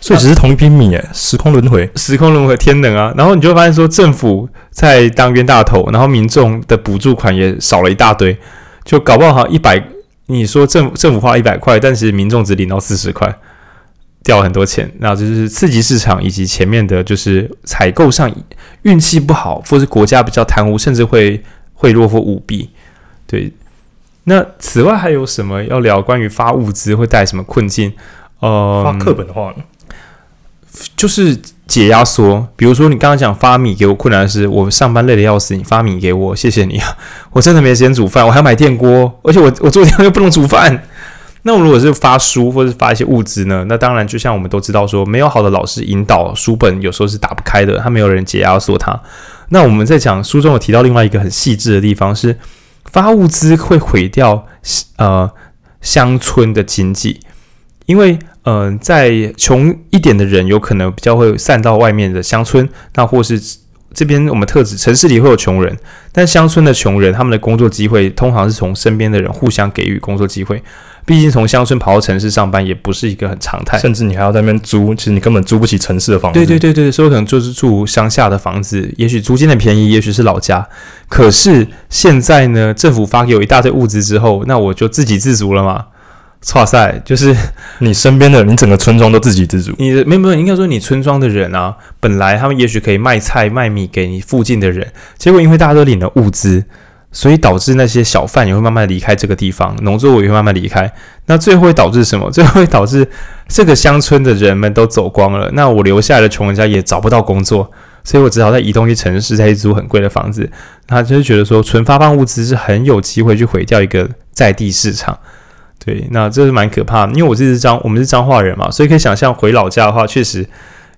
所以只是同一批米诶，时空轮回，时空轮回，天能啊！然后你就会发现说，政府在当冤大头，然后民众的补助款也少了一大堆，就搞不好好一百，你说政府政府花一百块，但其实民众只领到四十块，掉了很多钱，那就是刺激市场以及前面的就是采购上运气不好，或是国家比较贪污，甚至会。贿赂或舞弊，对。那此外还有什么要聊？关于发物资会带来什么困境？呃，发课本的话呢，就是解压缩。比如说你刚刚讲发米给我困难的是，我上班累的要死，你发米给我，谢谢你啊！我真的没时间煮饭，我还要买电锅，而且我我做电锅又不能煮饭。那我如果是发书或是发一些物资呢？那当然，就像我们都知道说，没有好的老师引导，书本有时候是打不开的，他没有人解压缩它。那我们在讲书中有提到另外一个很细致的地方是，发物资会毁掉呃乡村的经济，因为嗯、在穷一点的人有可能比较会散到外面的乡村，那或是这边我们特指城市里会有穷人，但乡村的穷人他们的工作机会通常是从身边的人互相给予工作机会。毕竟从乡村跑到城市上班也不是一个很常态，甚至你还要在那边租，其实你根本租不起城市的房子。对对对对，所以可能就是住乡下的房子，也许租金很便宜，也许是老家。可是现在呢，政府发给我一大堆物资之后，那我就自给自足了嘛？哇塞，就是你身边的，你整个村庄都自给自足。你的没有没有，应该说你村庄的人啊，本来他们也许可以卖菜卖米给你附近的人，结果因为大家都领了物资。所以导致那些小贩也会慢慢离开这个地方，农作物也会慢慢离开。那最后会导致什么？最后会导致这个乡村的人们都走光了。那我留下来的穷人家也找不到工作，所以我只好在移动去城市，再去租很贵的房子。他就是觉得说，纯发放物资是很有机会去毁掉一个在地市场。对，那这是蛮可怕的。因为我这是彰，我们是彰化人嘛，所以可以想象回老家的话，确实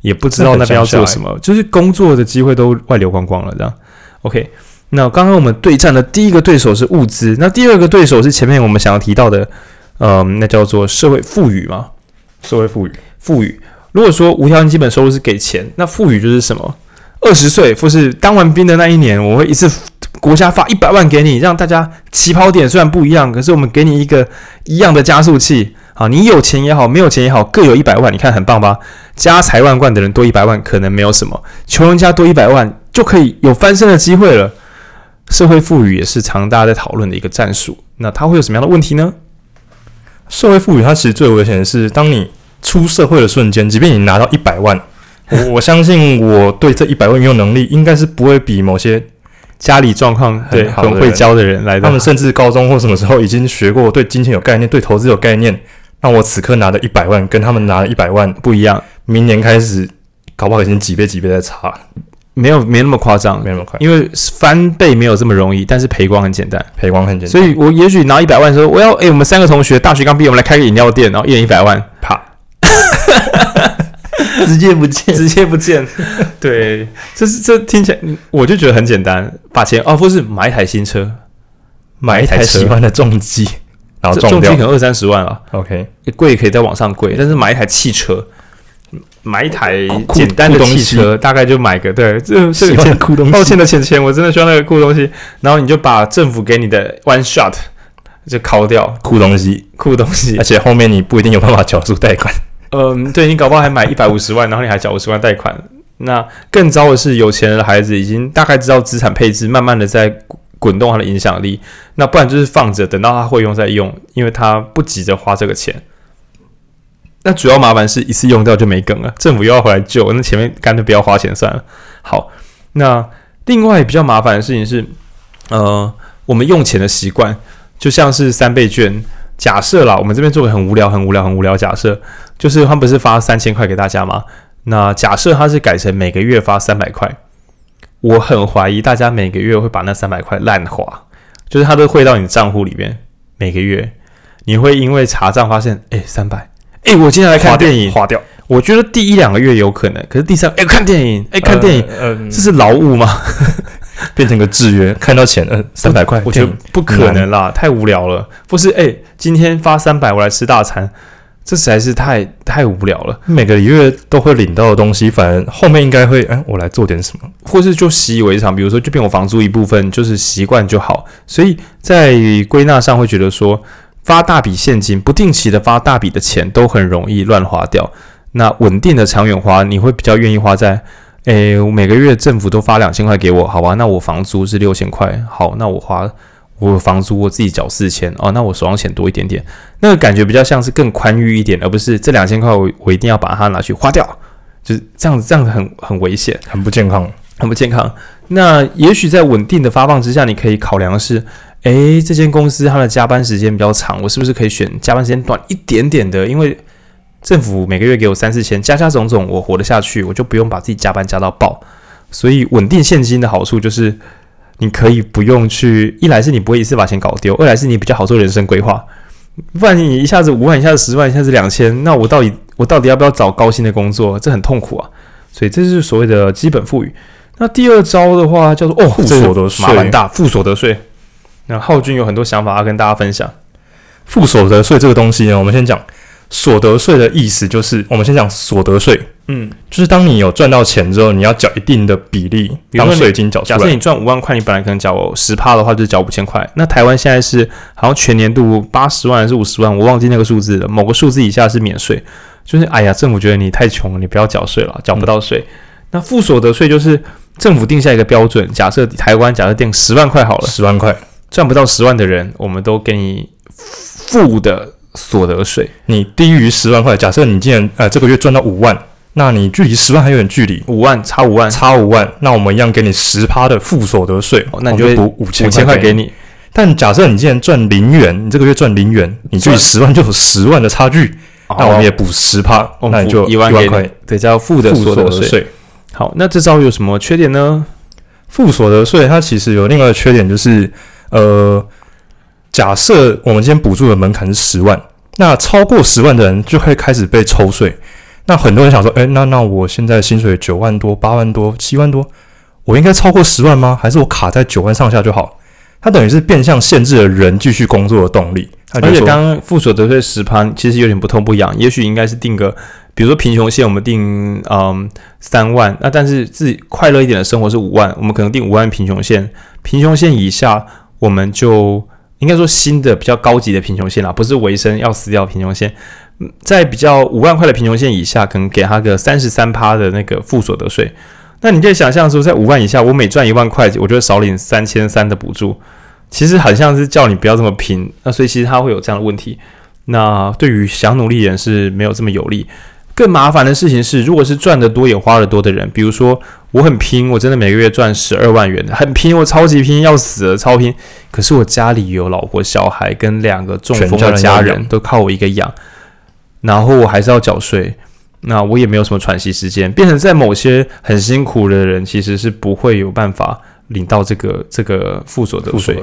也不知道那边要做什么，就是工作的机会都外流光光了。这样，OK。那刚刚我们对战的第一个对手是物资，那第二个对手是前面我们想要提到的，嗯，那叫做社会富裕嘛？社会富裕，富裕。如果说无条件基本收入是给钱，那富裕就是什么？二十岁或是当完兵的那一年，我会一次国家发一百万给你，让大家起跑点虽然不一样，可是我们给你一个一样的加速器。好，你有钱也好，没有钱也好，各有一百万，你看很棒吧？家财万贯的人多一百万可能没有什么，穷人家多一百万就可以有翻身的机会了。社会赋予也是常大家在讨论的一个战术，那它会有什么样的问题呢？社会赋予它其实最危险的是，当你出社会的瞬间，即便你拿到一百万，我我相信我对这一百万运用能力应该是不会比某些家里状况很很会教的人来的。他们甚至高中或什么时候已经学过，对金钱有概念，对投资有概念。那我此刻拿的一百万跟他们拿的一百万不一样，明年开始搞不好已经几倍几倍在差，没有没那么夸张，没那么快，因为翻倍没有这么容易，但是赔光很简单，赔光很简单。所以我也许拿一百万的时候，我要哎，我们三个同学大学刚毕业，我们来开个饮料店，然后一人一百万，啪，直接不见，直接不见。对，这是这听起来我就觉得很简单，把钱哦，不是买一台新车，买一台喜欢的重机。然后重机可能二三十万啊，OK，贵可以再往上贵，但是买一台汽车，买一台简单的汽车，大概就买个对，这这个酷东西，抱歉的钱钱，我真的需要那个酷东西。然后你就把政府给你的 one shot 就敲掉酷东西，酷东西，而且后面你不一定有办法缴出贷款。嗯，对，你搞不好还买一百五十万，然后你还缴五十万贷款。那更糟的是，有钱人的孩子已经大概知道资产配置，慢慢的在。滚动他的影响力，那不然就是放着，等到他会用再用，因为他不急着花这个钱。那主要麻烦是一次用掉就没梗了，政府又要回来救，那前面干脆不要花钱算了。好，那另外比较麻烦的事情是，呃，我们用钱的习惯，就像是三倍券，假设啦，我们这边做个很无聊、很无聊、很无聊假设，就是他不是发三千块给大家吗？那假设他是改成每个月发三百块。我很怀疑大家每个月会把那三百块烂花，就是他都汇到你账户里面。每个月你会因为查账发现，哎，三百，哎，我今天来看电影，花掉。我觉得第一两个月有可能，可是第三，哎，看电影，哎，看电影，嗯，这是劳务吗？变成个制约，看到钱，嗯，三百块，我觉得不可能啦，太无聊了。不是，哎，今天发三百，我来吃大餐。这实在是太太无聊了。每个月都会领到的东西，反正后面应该会，哎，我来做点什么，或是就习以为常。比如说，就变我房租一部分，就是习惯就好。所以在归纳上会觉得说，发大笔现金、不定期的发大笔的钱，都很容易乱花掉。那稳定的长远花，你会比较愿意花在，哎，我每个月政府都发两千块给我，好吧？那我房租是六千块，好，那我花。我房租我自己缴四千哦，那我手上钱多一点点，那个感觉比较像是更宽裕一点，而不是这两千块我我一定要把它拿去花掉，就是这样子，这样子很很危险，很不健康，很不健康。那也许在稳定的发放之下，你可以考量的是，诶，这间公司它的加班时间比较长，我是不是可以选加班时间短一点点的？因为政府每个月给我三四千，加加总总我活得下去，我就不用把自己加班加到爆。所以稳定现金的好处就是。你可以不用去，一来是你不会一次把钱搞丢，二来是你比较好做人生规划。不然你一下子五万，一下子十万，一下子两千，那我到底我到底要不要找高薪的工作？这很痛苦啊。所以这是所谓的基本富裕。那第二招的话叫做哦，负所得税，麻烦大，负所得税。那浩君有很多想法要跟大家分享。负所得税这个东西呢，我们先讲。所得税的意思就是，我们先讲所得税。嗯，就是当你有赚到钱之后，你要缴一定的比例当税金缴出来。假设你赚五万块，你本来可能缴十趴的话，就是缴五千块。那台湾现在是好像全年度八十万还是五十万，我忘记那个数字了。某个数字以下是免税，就是哎呀，政府觉得你太穷了，你不要缴税了，缴不到税。嗯、那负所得税就是政府定下一个标准，假设台湾假设定十万块好了，十万块赚不到十万的人，我们都给你负的。所得税，你低于十万块，假设你今年呃这个月赚到五万，那你距离十万还有点距离，五万差五万，差五万，那我们一样给你十趴的负所得税，那你就补五千块给你。但假设你今年赚零元，你这个月赚零元，你距离十万就有十万的差距，那我们也补十趴，那你就一万块，对，叫负的所得税。好，那这招有什么缺点呢？负所得税它其实有另外的缺点，就是呃。假设我们今天补助的门槛是十万，那超过十万的人就会开始被抽税。那很多人想说，诶，那那我现在薪水九万多、八万多、七万多，我应该超过十万吗？还是我卡在九万上下就好？它等于是变相限制了人继续工作的动力。而且刚刚复所得税十盘其实有点不痛不痒，也许应该是定个，比如说贫穷线我们定嗯三万，那但是自己快乐一点的生活是五万，我们可能定五万贫穷线，贫穷线以下我们就应该说新的比较高级的贫穷线啦，不是维生要死掉贫穷线，在比较五万块的贫穷线以下，可能给他个三十三趴的那个负所得税。那你可以想象说，在五万以下，我每赚一万块，我就少领三千三的补助。其实很像是叫你不要这么拼，那所以其实他会有这样的问题。那对于想努力的人是没有这么有利。更麻烦的事情是，如果是赚得多也花得多的人，比如说我很拼，我真的每个月赚十二万元，很拼，我超级拼，要死了，超拼。可是我家里有老婆小孩跟两个中风的家人，都靠我一个养，然后我还是要缴税，那我也没有什么喘息时间，变成在某些很辛苦的人，其实是不会有办法。领到这个这个附所得税，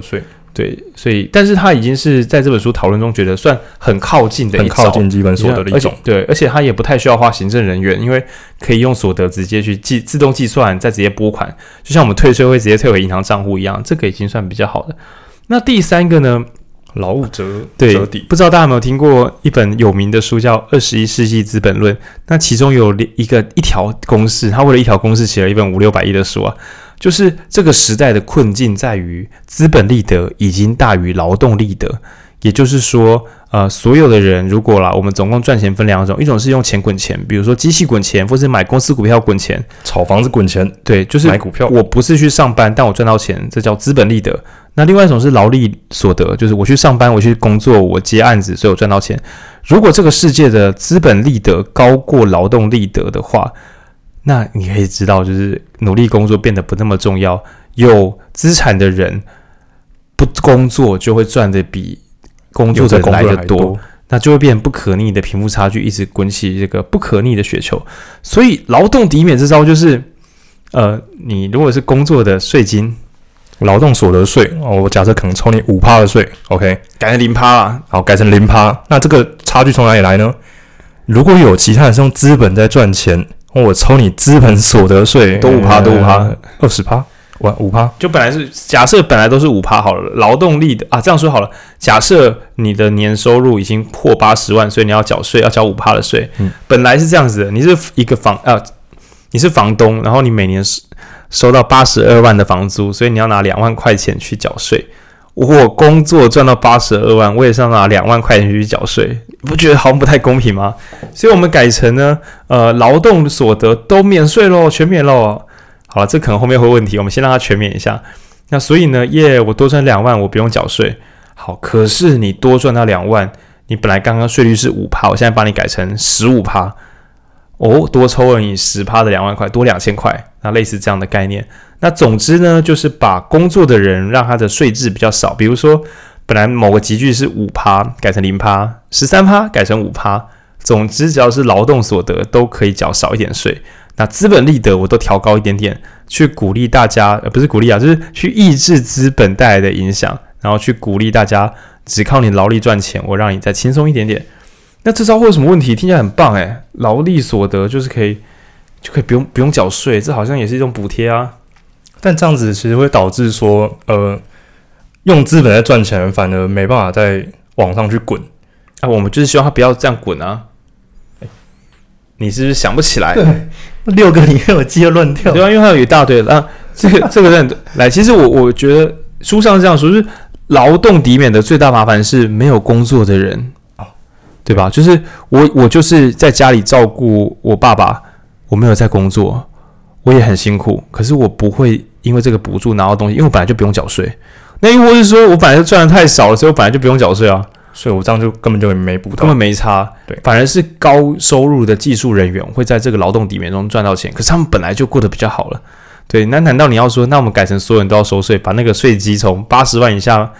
对，所以，但是他已经是在这本书讨论中觉得算很靠近的一，很靠近基本所得的一种，对，而且他也不太需要花行政人员，因为可以用所得直接去计自动计算，再直接拨款，就像我们退税会直接退回银行账户一样，这个已经算比较好的。那第三个呢，劳务折对折，不知道大家有没有听过一本有名的书叫《二十一世纪资本论》，那其中有一个一条公式，他为了一条公式写了一本五六百亿的书啊。就是这个时代的困境在于资本利得已经大于劳动利得，也就是说，呃，所有的人如果啦，我们总共赚钱分两种，一种是用钱滚钱，比如说机器滚钱，或是买公司股票滚钱，炒房子滚钱，对，就是买股票。我不是去上班，但我赚到钱，这叫资本利得。那另外一种是劳力所得，就是我去上班，我去工作，我接案子，所以我赚到钱。如果这个世界的资本利得高过劳动利得的话，那你可以知道，就是努力工作变得不那么重要。有资产的人不工作，就会赚的比工作的人来的多，那就会变成不可逆的贫富差距，一直滚起这个不可逆的雪球。所以，劳动抵免这招就是，呃，你如果是工作的税金、劳动所得税，我假设可能抽你五趴的税，OK，改成零趴啊，好，改成零趴。那这个差距从哪里来呢？如果有其他人是用资本在赚钱。我抽你资本所得税，都五趴，都五趴，二十趴，五五趴。就本来是假设本来都是五趴好了，劳动力的啊，这样说好了。假设你的年收入已经破八十万，所以你要缴税，要缴五趴的税。嗯，本来是这样子的，你是一个房啊，你是房东，然后你每年收收到八十二万的房租，所以你要拿两万块钱去缴税。我工作赚到八十二万，我也是要拿两万块钱去缴税，不觉得好像不太公平吗？所以我们改成呢，呃，劳动所得都免税喽，全免喽。好了，这可能后面会有问题，我们先让它全免一下。那所以呢，耶，我多赚两万，我不用缴税。好，可是你多赚到两万，你本来刚刚税率是五趴，我现在帮你改成十五趴。哦，多抽了你十趴的两万块，多两千块，那类似这样的概念。那总之呢，就是把工作的人让他的税制比较少，比如说本来某个级距是五趴，改成零趴，十三趴改成五趴。总之，只要是劳动所得都可以缴少一点税。那资本利得我都调高一点点，去鼓励大家，呃，不是鼓励啊，就是去抑制资本带来的影响，然后去鼓励大家只靠你劳力赚钱，我让你再轻松一点点。那这招会有什么问题？听起来很棒诶，劳力所得就是可以，就可以不用不用缴税，这好像也是一种补贴啊。但这样子其实会导致说，呃，用资本在赚钱，反而没办法在网上去滚啊。我们就是希望他不要这样滚啊。你是不是想不起来？对，六个里面有接乱跳，对啊，因为还有一大堆啊。这个 这个认来，其实我我觉得书上这样说，就是劳动抵免的最大麻烦是没有工作的人。对吧？就是我，我就是在家里照顾我爸爸，我没有在工作，我也很辛苦。可是我不会因为这个补助拿到东西，因为我本来就不用缴税。那亦或是说我本来就赚的太少了，所以我本来就不用缴税啊，所以我这样就根本就没补到，根本没差。对，反而是高收入的技术人员会在这个劳动底面中赚到钱，可是他们本来就过得比较好了。对，那难道你要说，那我们改成所有人都要收税，把那个税基从八十万以下？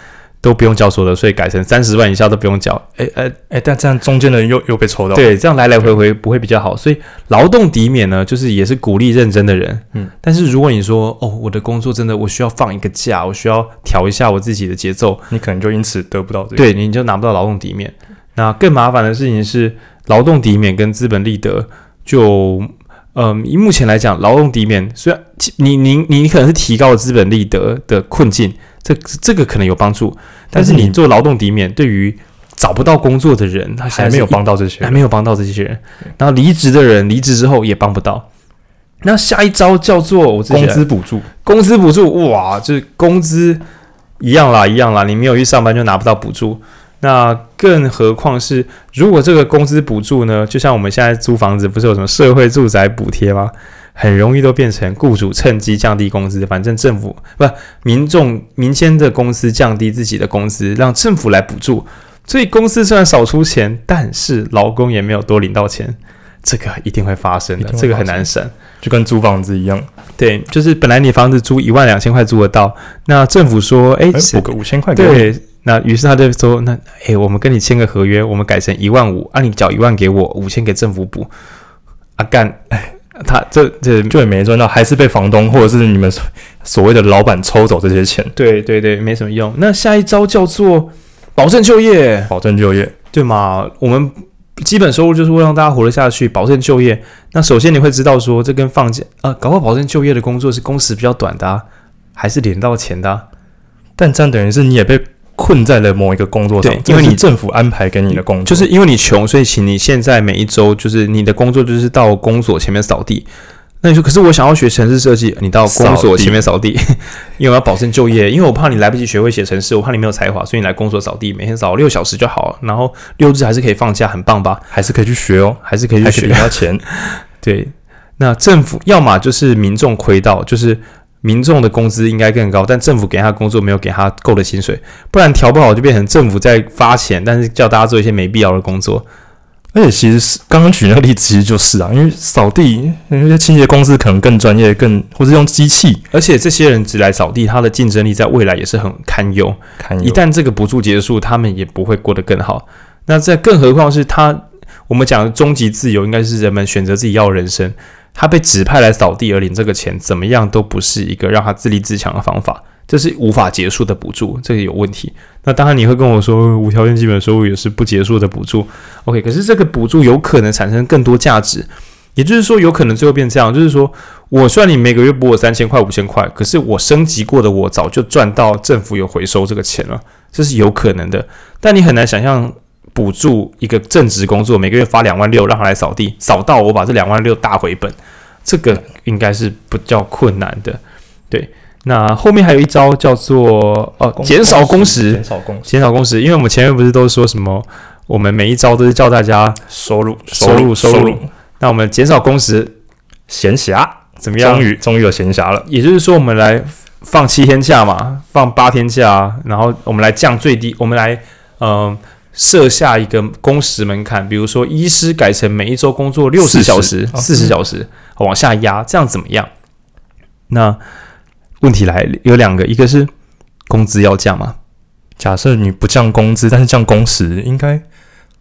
都不用交所得税，改成三十万以下都不用缴。哎哎哎，但这样中间的人又又被抽到。对，这样来来回回不会比较好。所以劳动抵免呢，就是也是鼓励认真的人。嗯，但是如果你说哦，我的工作真的我需要放一个假，我需要调一下我自己的节奏，你可能就因此得不到这个。对，你就拿不到劳动抵免。那更麻烦的事情是，劳动抵免跟资本利得就嗯，以目前来讲，劳动抵免虽然你你你可能是提高了资本利得的困境，这这个可能有帮助，但是你做劳动抵免对于找不到工作的人，他还没有帮到这些人，还没有帮到这些人。然后离职的人离职之后也帮不到。那下一招叫做我工资补助，工资补助哇，就是工资一样啦，一样啦，你没有去上班就拿不到补助。那更何况是，如果这个工资补助呢，就像我们现在租房子，不是有什么社会住宅补贴吗？很容易都变成雇主趁机降低工资，反正政府不，民众民间的公司降低自己的工资，让政府来补助。所以公司虽然少出钱，但是劳工也没有多领到钱，这个一定会发生的，这个很难省，就跟租房子一样。对，就是本来你房子租一万两千块租得到，那政府说，哎，补个五千块。对。那于是他就说：“那诶，我们跟你签个合约，我们改成一万五，啊，你缴一万给我，五千给政府补。啊干，哎，他这这就也没赚到，还是被房东或者是你们所谓的老板抽走这些钱。对对对，没什么用。那下一招叫做保证就业，保证就业，对嘛？我们基本收入就是为让大家活得下去，保证就业。那首先你会知道说，这跟放假啊，搞不好保证就业的工作是工时比较短的啊，还是领到钱的啊？但这样等于是你也被。”困在了某一个工作上，因为你政府安排给你的工作，就是因为你穷，所以请你现在每一周就是你的工作就是到公所前面扫地。那你说，可是我想要学城市设计，你到公所前面扫地，因为我要保证就业，因为我怕你来不及学会写城市，我怕你没有才华，所以你来公所扫地，每天扫六小时就好了，然后六日还是可以放假，很棒吧？还是可以去学哦，还是可以去学，领到钱。对，那政府要么就是民众亏到，就是。民众的工资应该更高，但政府给他工作没有给他够的薪水，不然调不好就变成政府在发钱，但是叫大家做一些没必要的工作。而且其实是刚刚举那个例子，其实就是啊，因为扫地那些清洁公司可能更专业，更或是用机器，而且这些人只来扫地，他的竞争力在未来也是很堪忧。堪忧。一旦这个补助结束，他们也不会过得更好。那在更何况是他，我们讲的终极自由应该是人们选择自己要的人生。他被指派来扫地而领这个钱，怎么样都不是一个让他自立自强的方法，这是无法结束的补助，这个有问题。那当然你会跟我说，无条件基本收入也是不结束的补助。OK，可是这个补助有可能产生更多价值，也就是说，有可能最后变这样，就是说我虽然你每个月补我三千块、五千块，可是我升级过的我早就赚到政府有回收这个钱了，这是有可能的。但你很难想象。补助一个正职工作，每个月发两万六，让他来扫地，扫到我把这两万六大回本，这个应该是不叫困难的。对，那后面还有一招叫做呃减少工时，减少工时，减少工时，因为我们前面不是都说什么，我们每一招都是叫大家收入，收入，收入。那我们减少工时，闲暇怎么样？终于，终于有闲暇了。也就是说，我们来放七天假嘛，放八天假，然后我们来降最低，我们来嗯。呃设下一个工时门槛，比如说医师改成每一周工作六十小时，四十小时往下压，这样怎么样？那问题来了，有两个，一个是工资要降嘛？假设你不降工资，但是降工时，应该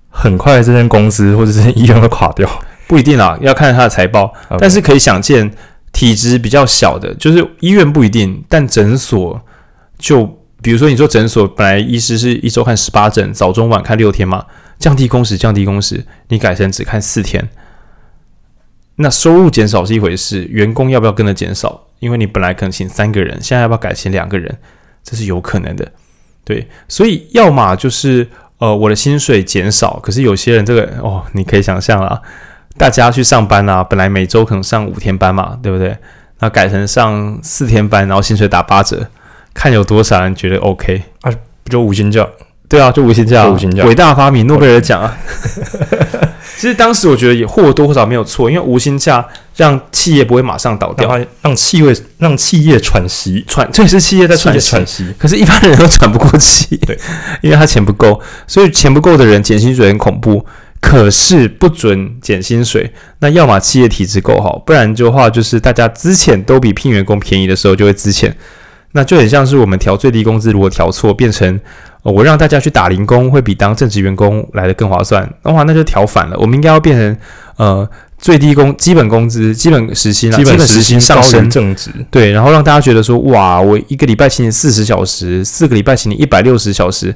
很快这间公司或者这间医院会垮掉。不一定啊，要看他的财报。但是可以想见，体质比较小的，就是医院不一定，但诊所就。比如说，你做诊所本来医师是一周看十八诊，早中晚看六天嘛，降低工时，降低工时，你改成只看四天，那收入减少是一回事，员工要不要跟着减少？因为你本来可能请三个人，现在要不要改请两个人？这是有可能的，对，所以要么就是呃我的薪水减少，可是有些人这个哦，你可以想象啊，大家去上班啊，本来每周可能上五天班嘛，对不对？那改成上四天班，然后薪水打八折。看有多少人觉得 OK 啊？不就无薪假？对啊，就无薪假，无薪假，伟大发明，诺贝尔奖啊！其实当时我觉得也或多或少没有错，因为无薪假让企业不会马上倒掉，让，让企业让企业喘息，喘，这也是企业在喘息，喘息。可是，一般人都喘不过气，对，因为他钱不够，所以钱不够的人减薪水很恐怖。可是不准减薪水，那要么企业体质够好，不然的话就是大家资遣都比聘员工便宜的时候就会资遣。那就很像是我们调最低工资，如果调错，变成我让大家去打零工，会比当正职员工来的更划算。的话，那就调反了。我们应该要变成呃最低工基本工资、基本时薪、基本时薪上升。正职，对，然后让大家觉得说哇，我一个礼拜请你四十小时，四个礼拜请你一百六十小时，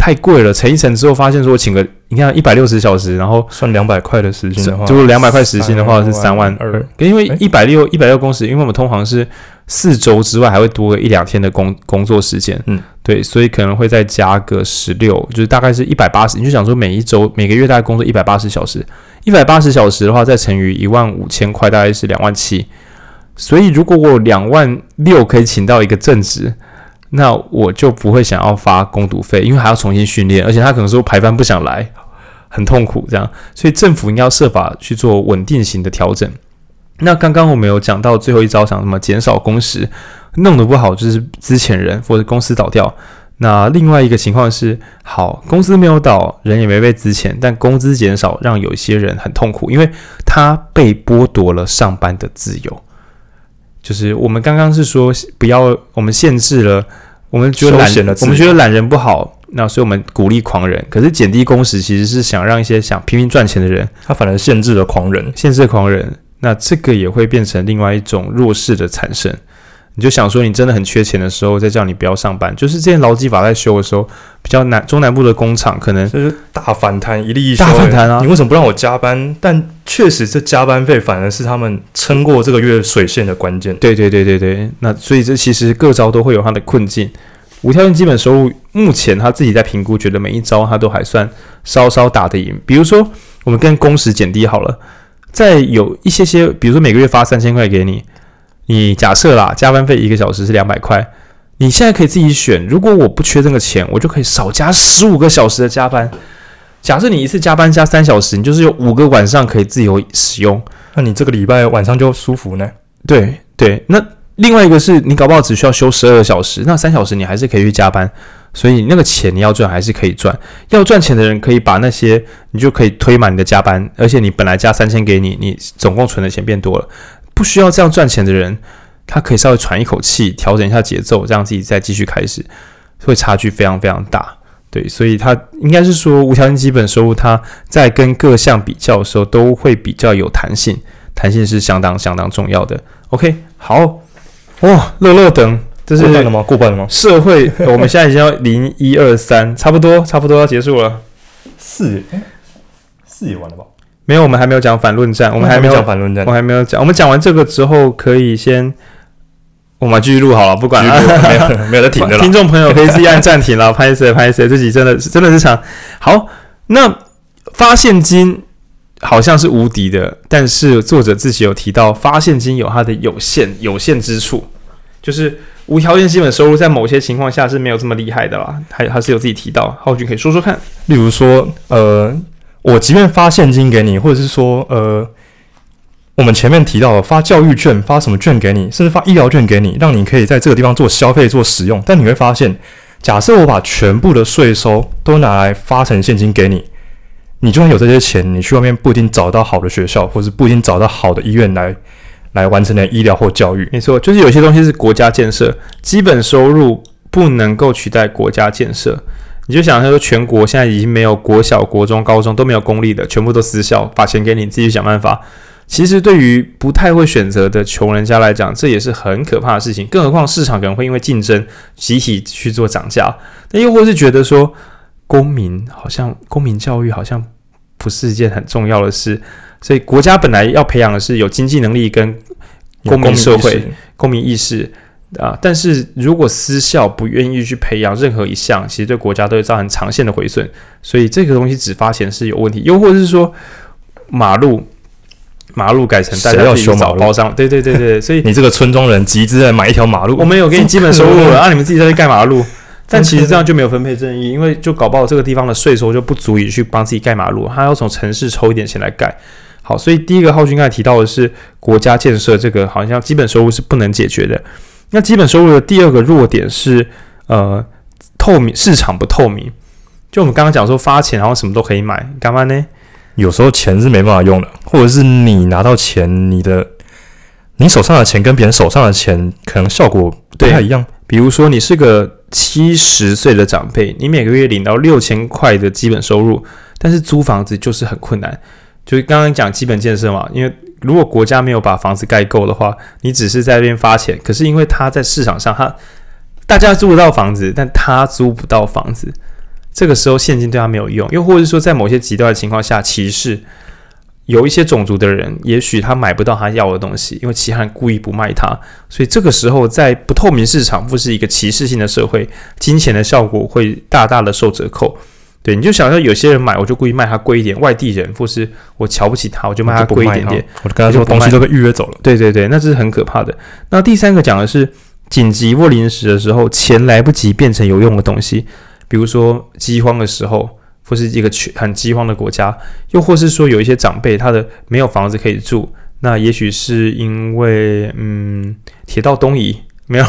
太贵了，乘一乘之后发现说，我请个你看一百六十小时，然后算两百块的时薪的话，就两百块时薪的话是三万二，因为一百六一百六工时，因为我们通常是四周之外还会多个一两天的工工作时间，嗯，对，所以可能会再加个十六，就是大概是一百八十，你就想说每一周每个月大概工作一百八十小时，一百八十小时的话再乘以一万五千块，大概是两万七，所以如果我两万六可以请到一个正职。那我就不会想要发工读费，因为还要重新训练，而且他可能说排班不想来，很痛苦这样，所以政府应该要设法去做稳定型的调整。那刚刚我们有讲到最后一招，想什么减少工时，弄得不好就是资遣人或者公司倒掉。那另外一个情况是，好，公司没有倒，人也没被资遣，但工资减少，让有些人很痛苦，因为他被剥夺了上班的自由。就是我们刚刚是说不要，我们限制了，我们觉得懒，我们觉得懒人不好，那所以我们鼓励狂人。可是减低工时其实是想让一些想拼命赚钱的人，他反而限制了狂人，限制了狂人，那这个也会变成另外一种弱势的产生。你就想说，你真的很缺钱的时候，再叫你不要上班，就是这些劳基法在修的时候，比较南中南部的工厂可能就是大反弹，一例一休，大反弹啊！你为什么不让我加班？但确实，这加班费反而是他们撑过这个月水线的关键。对对对对对，那所以这其实各招都会有它的困境。无条件基本收入目前他自己在评估，觉得每一招他都还算稍稍打得赢。比如说，我们跟工时减低好了，再有一些些，比如说每个月发三千块给你。你假设啦，加班费一个小时是两百块，你现在可以自己选。如果我不缺这个钱，我就可以少加十五个小时的加班。假设你一次加班加三小时，你就是有五个晚上可以自由使用。那你这个礼拜晚上就舒服呢？对对。那另外一个是你搞不好只需要休十二个小时，那三小时你还是可以去加班，所以那个钱你要赚还是可以赚。要赚钱的人可以把那些你就可以推满你的加班，而且你本来加三千给你，你总共存的钱变多了。不需要这样赚钱的人，他可以稍微喘一口气，调整一下节奏，让自己再继续开始，会差距非常非常大。对，所以他应该是说无条件基本收入，他在跟各项比较的时候都会比较有弹性，弹性是相当相当重要的。OK，好，哇，乐乐等，这是过半了吗？过半了吗？社会，我们现在已经要零一二三，差不多，差不多要结束了。四，四也完了吧？没有，我们还没有讲反论战，我们还没有讲反论战，我还没有讲。我们讲完这个之后，可以先我们继续录好了，不管了，没有没有在停的了。听众朋友可以自己按暂停了，拍谁拍谁，自己真的真的是长。好，那发现金好像是无敌的，但是作者自己有提到，发现金有它的有限有限之处，就是无条件基本收入在某些情况下是没有这么厉害的啦。还还是有自己提到，浩君可以说说看，例如说呃。我即便发现金给你，或者是说，呃，我们前面提到的发教育券、发什么券给你，甚至发医疗券给你，让你可以在这个地方做消费、做使用。但你会发现，假设我把全部的税收都拿来发成现金给你，你就算有这些钱，你去外面不一定找到好的学校，或是不一定找到好的医院来来完成你的医疗或教育。没错，就是有些东西是国家建设，基本收入不能够取代国家建设。你就想，他说全国现在已经没有国小、国中、高中都没有公立的，全部都私校，把钱给你，自己想办法。其实对于不太会选择的穷人家来讲，这也是很可怕的事情。更何况市场可能会因为竞争集体去做涨价。那又或是觉得说，公民好像公民教育好像不是一件很重要的事，所以国家本来要培养的是有经济能力跟公民社会、公民意识。啊！但是如果私校不愿意去培养任何一项，其实对国家都会造成长线的毁损。所以这个东西只发钱是有问题。又或者是说，马路马路改成大家要修马路包商，对对对对。所以 你这个村庄人集资来买一条马路，我们有给你基本收入了，让、啊、你们自己在这盖马路。但其实这样就没有分配正义，因为就搞不好这个地方的税收就不足以去帮自己盖马路，他要从城市抽一点钱来盖。好，所以第一个浩君刚才提到的是国家建设，这个好像基本收入是不能解决的。那基本收入的第二个弱点是，呃，透明市场不透明。就我们刚刚讲说发钱，然后什么都可以买，干嘛呢？有时候钱是没办法用的，或者是你拿到钱，你的你手上的钱跟别人手上的钱可能效果不太一样。比如说，你是个七十岁的长辈，你每个月领到六千块的基本收入，但是租房子就是很困难。就是刚刚讲基本建设嘛，因为。如果国家没有把房子盖够的话，你只是在那边发钱，可是因为他在市场上，他大家租得到房子，但他租不到房子，这个时候现金对他没有用，又或者说在某些极端的情况下歧视。有一些种族的人，也许他买不到他要的东西，因为其他人故意不卖他，所以这个时候在不透明市场，不是一个歧视性的社会，金钱的效果会大大的受折扣。对，你就想象有些人买，我就故意卖他贵一点，外地人或是我瞧不起他，我就卖他贵一点点，我就跟他说东西都被预约走了。对对对，那这是很可怕的。那第三个讲的是紧急或临时的时候，钱来不及变成有用的东西，比如说饥荒的时候。或是一个很饥荒的国家，又或是说有一些长辈他的没有房子可以住，那也许是因为嗯铁道东移没有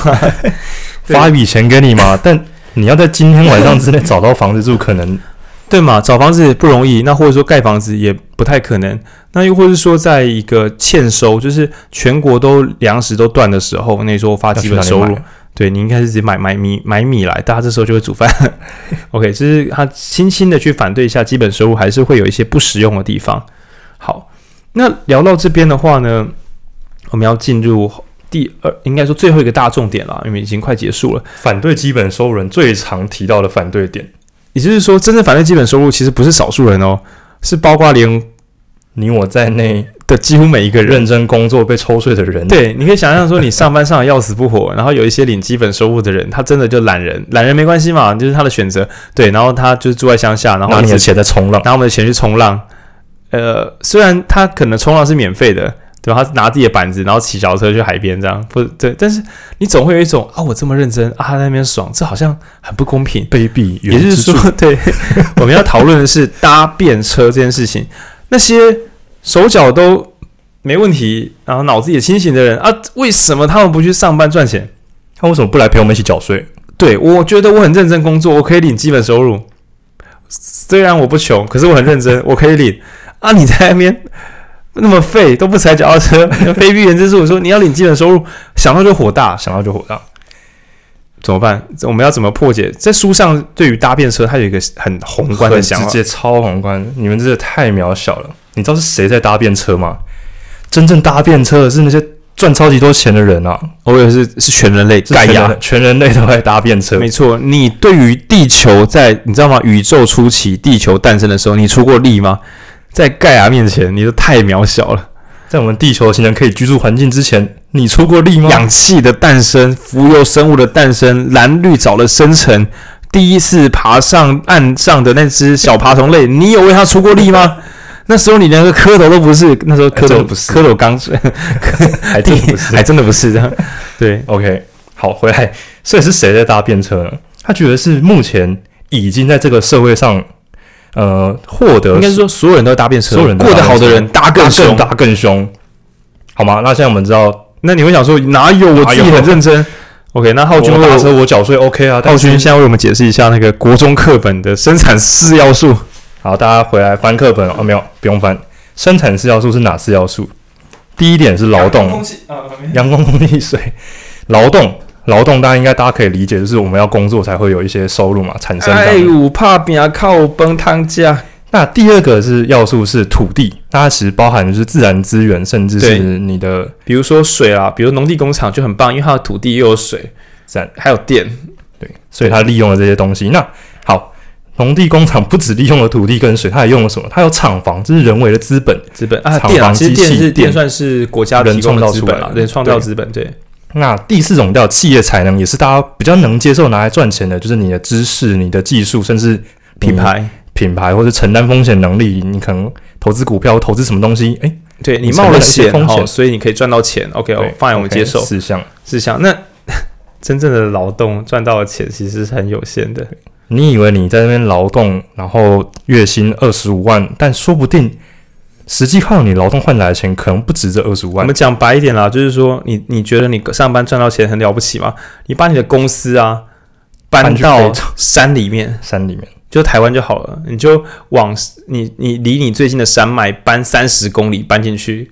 发一笔钱给你嘛，但你要在今天晚上之内找到房子住，可能 对嘛？找房子不容易，那或者说盖房子也不太可能，那又或是说在一个欠收，就是全国都粮食都断的时候，那时候发基本收入。对，你应该是直接买买米买米来，大家这时候就会煮饭。OK，就是他轻轻的去反对一下基本收入，还是会有一些不实用的地方。好，那聊到这边的话呢，我们要进入第二，应该说最后一个大重点了，因为已经快结束了。反对基本收入人最常提到的反对点，也就是说，真正反对基本收入其实不是少数人哦，是包括连你我在内。的几乎每一个认真工作被抽税的人，对，你可以想象说，你上班上的要死不活，然后有一些领基本收入的人，他真的就懒人，懒人没关系嘛，就是他的选择，对，然后他就是住在乡下，然后拿你的钱在冲浪，拿我们的钱去冲浪，呃，虽然他可能冲浪是免费的，对吧？他拿自己的板子，然后骑小车去海边这样，不对，但是你总会有一种啊，我这么认真啊，他在那边爽，这好像很不公平，卑鄙。也就是说，对，我们要讨论的是搭便车这件事情，那些。手脚都没问题，然后脑子也清醒的人啊，为什么他们不去上班赚钱？他为什么不来陪我们一起缴税？对，我觉得我很认真工作，我可以领基本收入。虽然我不穷，可是我很认真，我可以领。啊，你在那边那么废，都不踩脚踏车，非必原之数，说你要领基本收入，想到就火大，想到就火大，怎么办？我们要怎么破解？在书上对于搭便车，它有一个很宏观的想法，直接超宏观。你们真的太渺小了。你知道是谁在搭便车吗？真正搭便车的是那些赚超级多钱的人啊！我以为是是全人类，盖亚全人类都在搭便车。没错，你对于地球在你知道吗？宇宙初期，地球诞生的时候，你出过力吗？在盖亚面前，你都太渺小了。在我们地球形成可以居住环境之前，你出过力吗？氧气的诞生，浮游生物的诞生，蓝绿藻的生成，第一次爬上岸上的那只小爬虫类，你有为它出过力吗？那时候你连个蝌蚪都不是，那时候蝌蚪不是，蝌蚪刚水，还真不是，还真的不是这样。对，OK，好，回来，所以是谁在搭便车呢？他觉得是目前已经在这个社会上，呃，获得应该是说所有人都搭便车，所有人过得好的人搭更凶，搭更凶，好吗？那现在我们知道，那你会想说哪有？我自己很认真。OK，那浩君搭车我缴税 OK 啊。浩君现在为我们解释一下那个国中课本的生产四要素。好，大家回来翻课本哦，没有，不用翻。生产四要素是哪四要素？第一点是劳动，阳光、空气、水。劳动，劳动，大家应该大家可以理解，就是我们要工作才会有一些收入嘛，产生。哎，我怕别靠崩汤价。那第二个是要素是土地，它其实包含的是自然资源，甚至是你的，比如说水啊，比如农地工厂就很棒，因为它的土地又有水，自然还有电，对，所以它利用了这些东西。那好。农地工厂不止利用了土地跟水，它还用了什么？它有厂房，这是人为的资本，资本啊，厂房，其实电是电，算是国家人创造出来的，人创造资本。对。那第四种叫企业才能，也是大家比较能接受拿来赚钱的，就是你的知识、你的技术，甚至品牌、品牌或者承担风险能力。你可能投资股票，投资什么东西？哎，对你冒了险，风险，所以你可以赚到钱。OK，我 fine，我们接受。四项，四项。那 真正的劳动赚到的钱其实是很有限的。你以为你在那边劳动，然后月薪二十五万，但说不定实际靠你劳动换来的钱可能不止这二十五万。我们讲白一点啦，就是说你你觉得你上班赚到钱很了不起吗？你把你的公司啊搬到山里面，山里面就台湾就好了，你就往你你离你最近的山脉搬三十公里搬进去，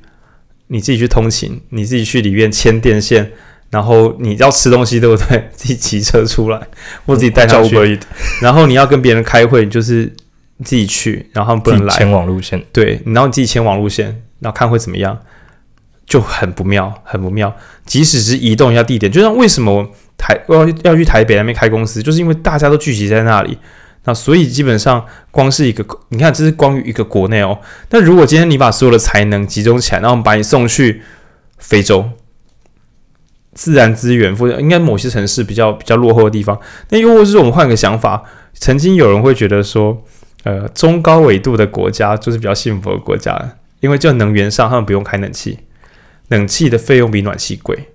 你自己去通勤，你自己去里面牵电线。然后你要吃东西，对不对？自己骑车出来，或自己带上去。然后你要跟别人开会，就是自己去，然后他们不能来。前往路线。对，然后你自己前往路线，然后看会怎么样，就很不妙，很不妙。即使是移动一下地点，就像为什么台要要去台北那边开公司，就是因为大家都聚集在那里。那所以基本上光是一个，你看这是光于一个国内哦。那如果今天你把所有的才能集中起来，然后我们把你送去非洲，自然资源或者应该某些城市比较比较落后的地方，那又或是我们换个想法，曾经有人会觉得说，呃，中高纬度的国家就是比较幸福的国家，因为就能源上他们不用开冷气，冷气的费用比暖气贵。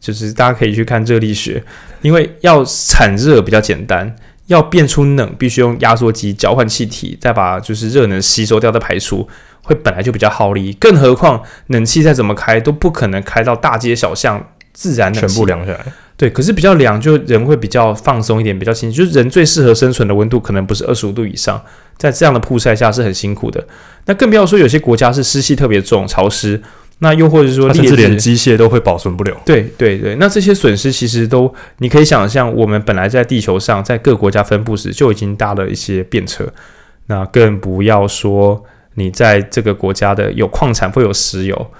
就是大家可以去看热力学，因为要产热比较简单，要变出冷必须用压缩机交换气体，再把就是热能吸收掉再排出，会本来就比较耗力。更何况冷气再怎么开都不可能开到大街小巷自然冷全部凉下来。对，可是比较凉就人会比较放松一点，比较轻。就是人最适合生存的温度可能不是二十五度以上，在这样的曝晒下是很辛苦的。那更不要说有些国家是湿气特别重、潮湿。那又或者是说，甚至连机械都会保存不了。对对对，那这些损失其实都，你可以想象，我们本来在地球上，在各国家分布时就已经搭了一些便车，那更不要说你在这个国家的有矿产会有石油，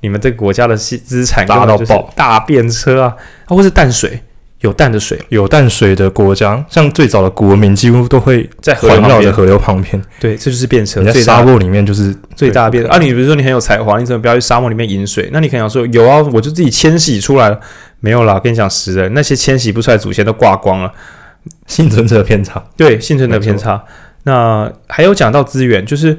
你们这个国家的资资产大到爆，大便车啊，啊或是淡水。有淡的水，有淡水的国家，像最早的古文明，几乎都会在环绕的河流旁边。对，这就是便车。你在沙漠里面就是最大的便车。啊，你比如说你很有才华，你怎么不要去沙漠里面饮水？那你可能说有啊，我就自己迁徙出来了。没有啦，跟你讲实的，那些迁徙不出来祖先都挂光了。幸存者偏差，对，幸存者偏差。那还有讲到资源，就是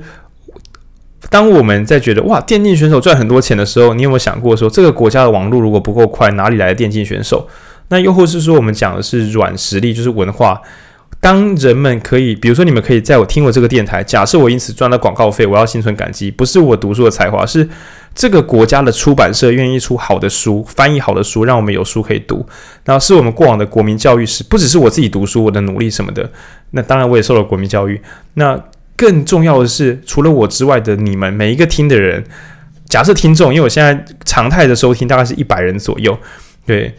当我们在觉得哇，电竞选手赚很多钱的时候，你有没有想过说，这个国家的网络如果不够快，哪里来的电竞选手？那又或是说，我们讲的是软实力，就是文化。当人们可以，比如说你们可以在我听我这个电台，假设我因此赚到广告费，我要心存感激，不是我读书的才华，是这个国家的出版社愿意出好的书，翻译好的书，让我们有书可以读。然后是我们过往的国民教育是，不只是我自己读书，我的努力什么的。那当然我也受了国民教育。那更重要的是，除了我之外的你们每一个听的人，假设听众，因为我现在常态的收听大概是一百人左右，对。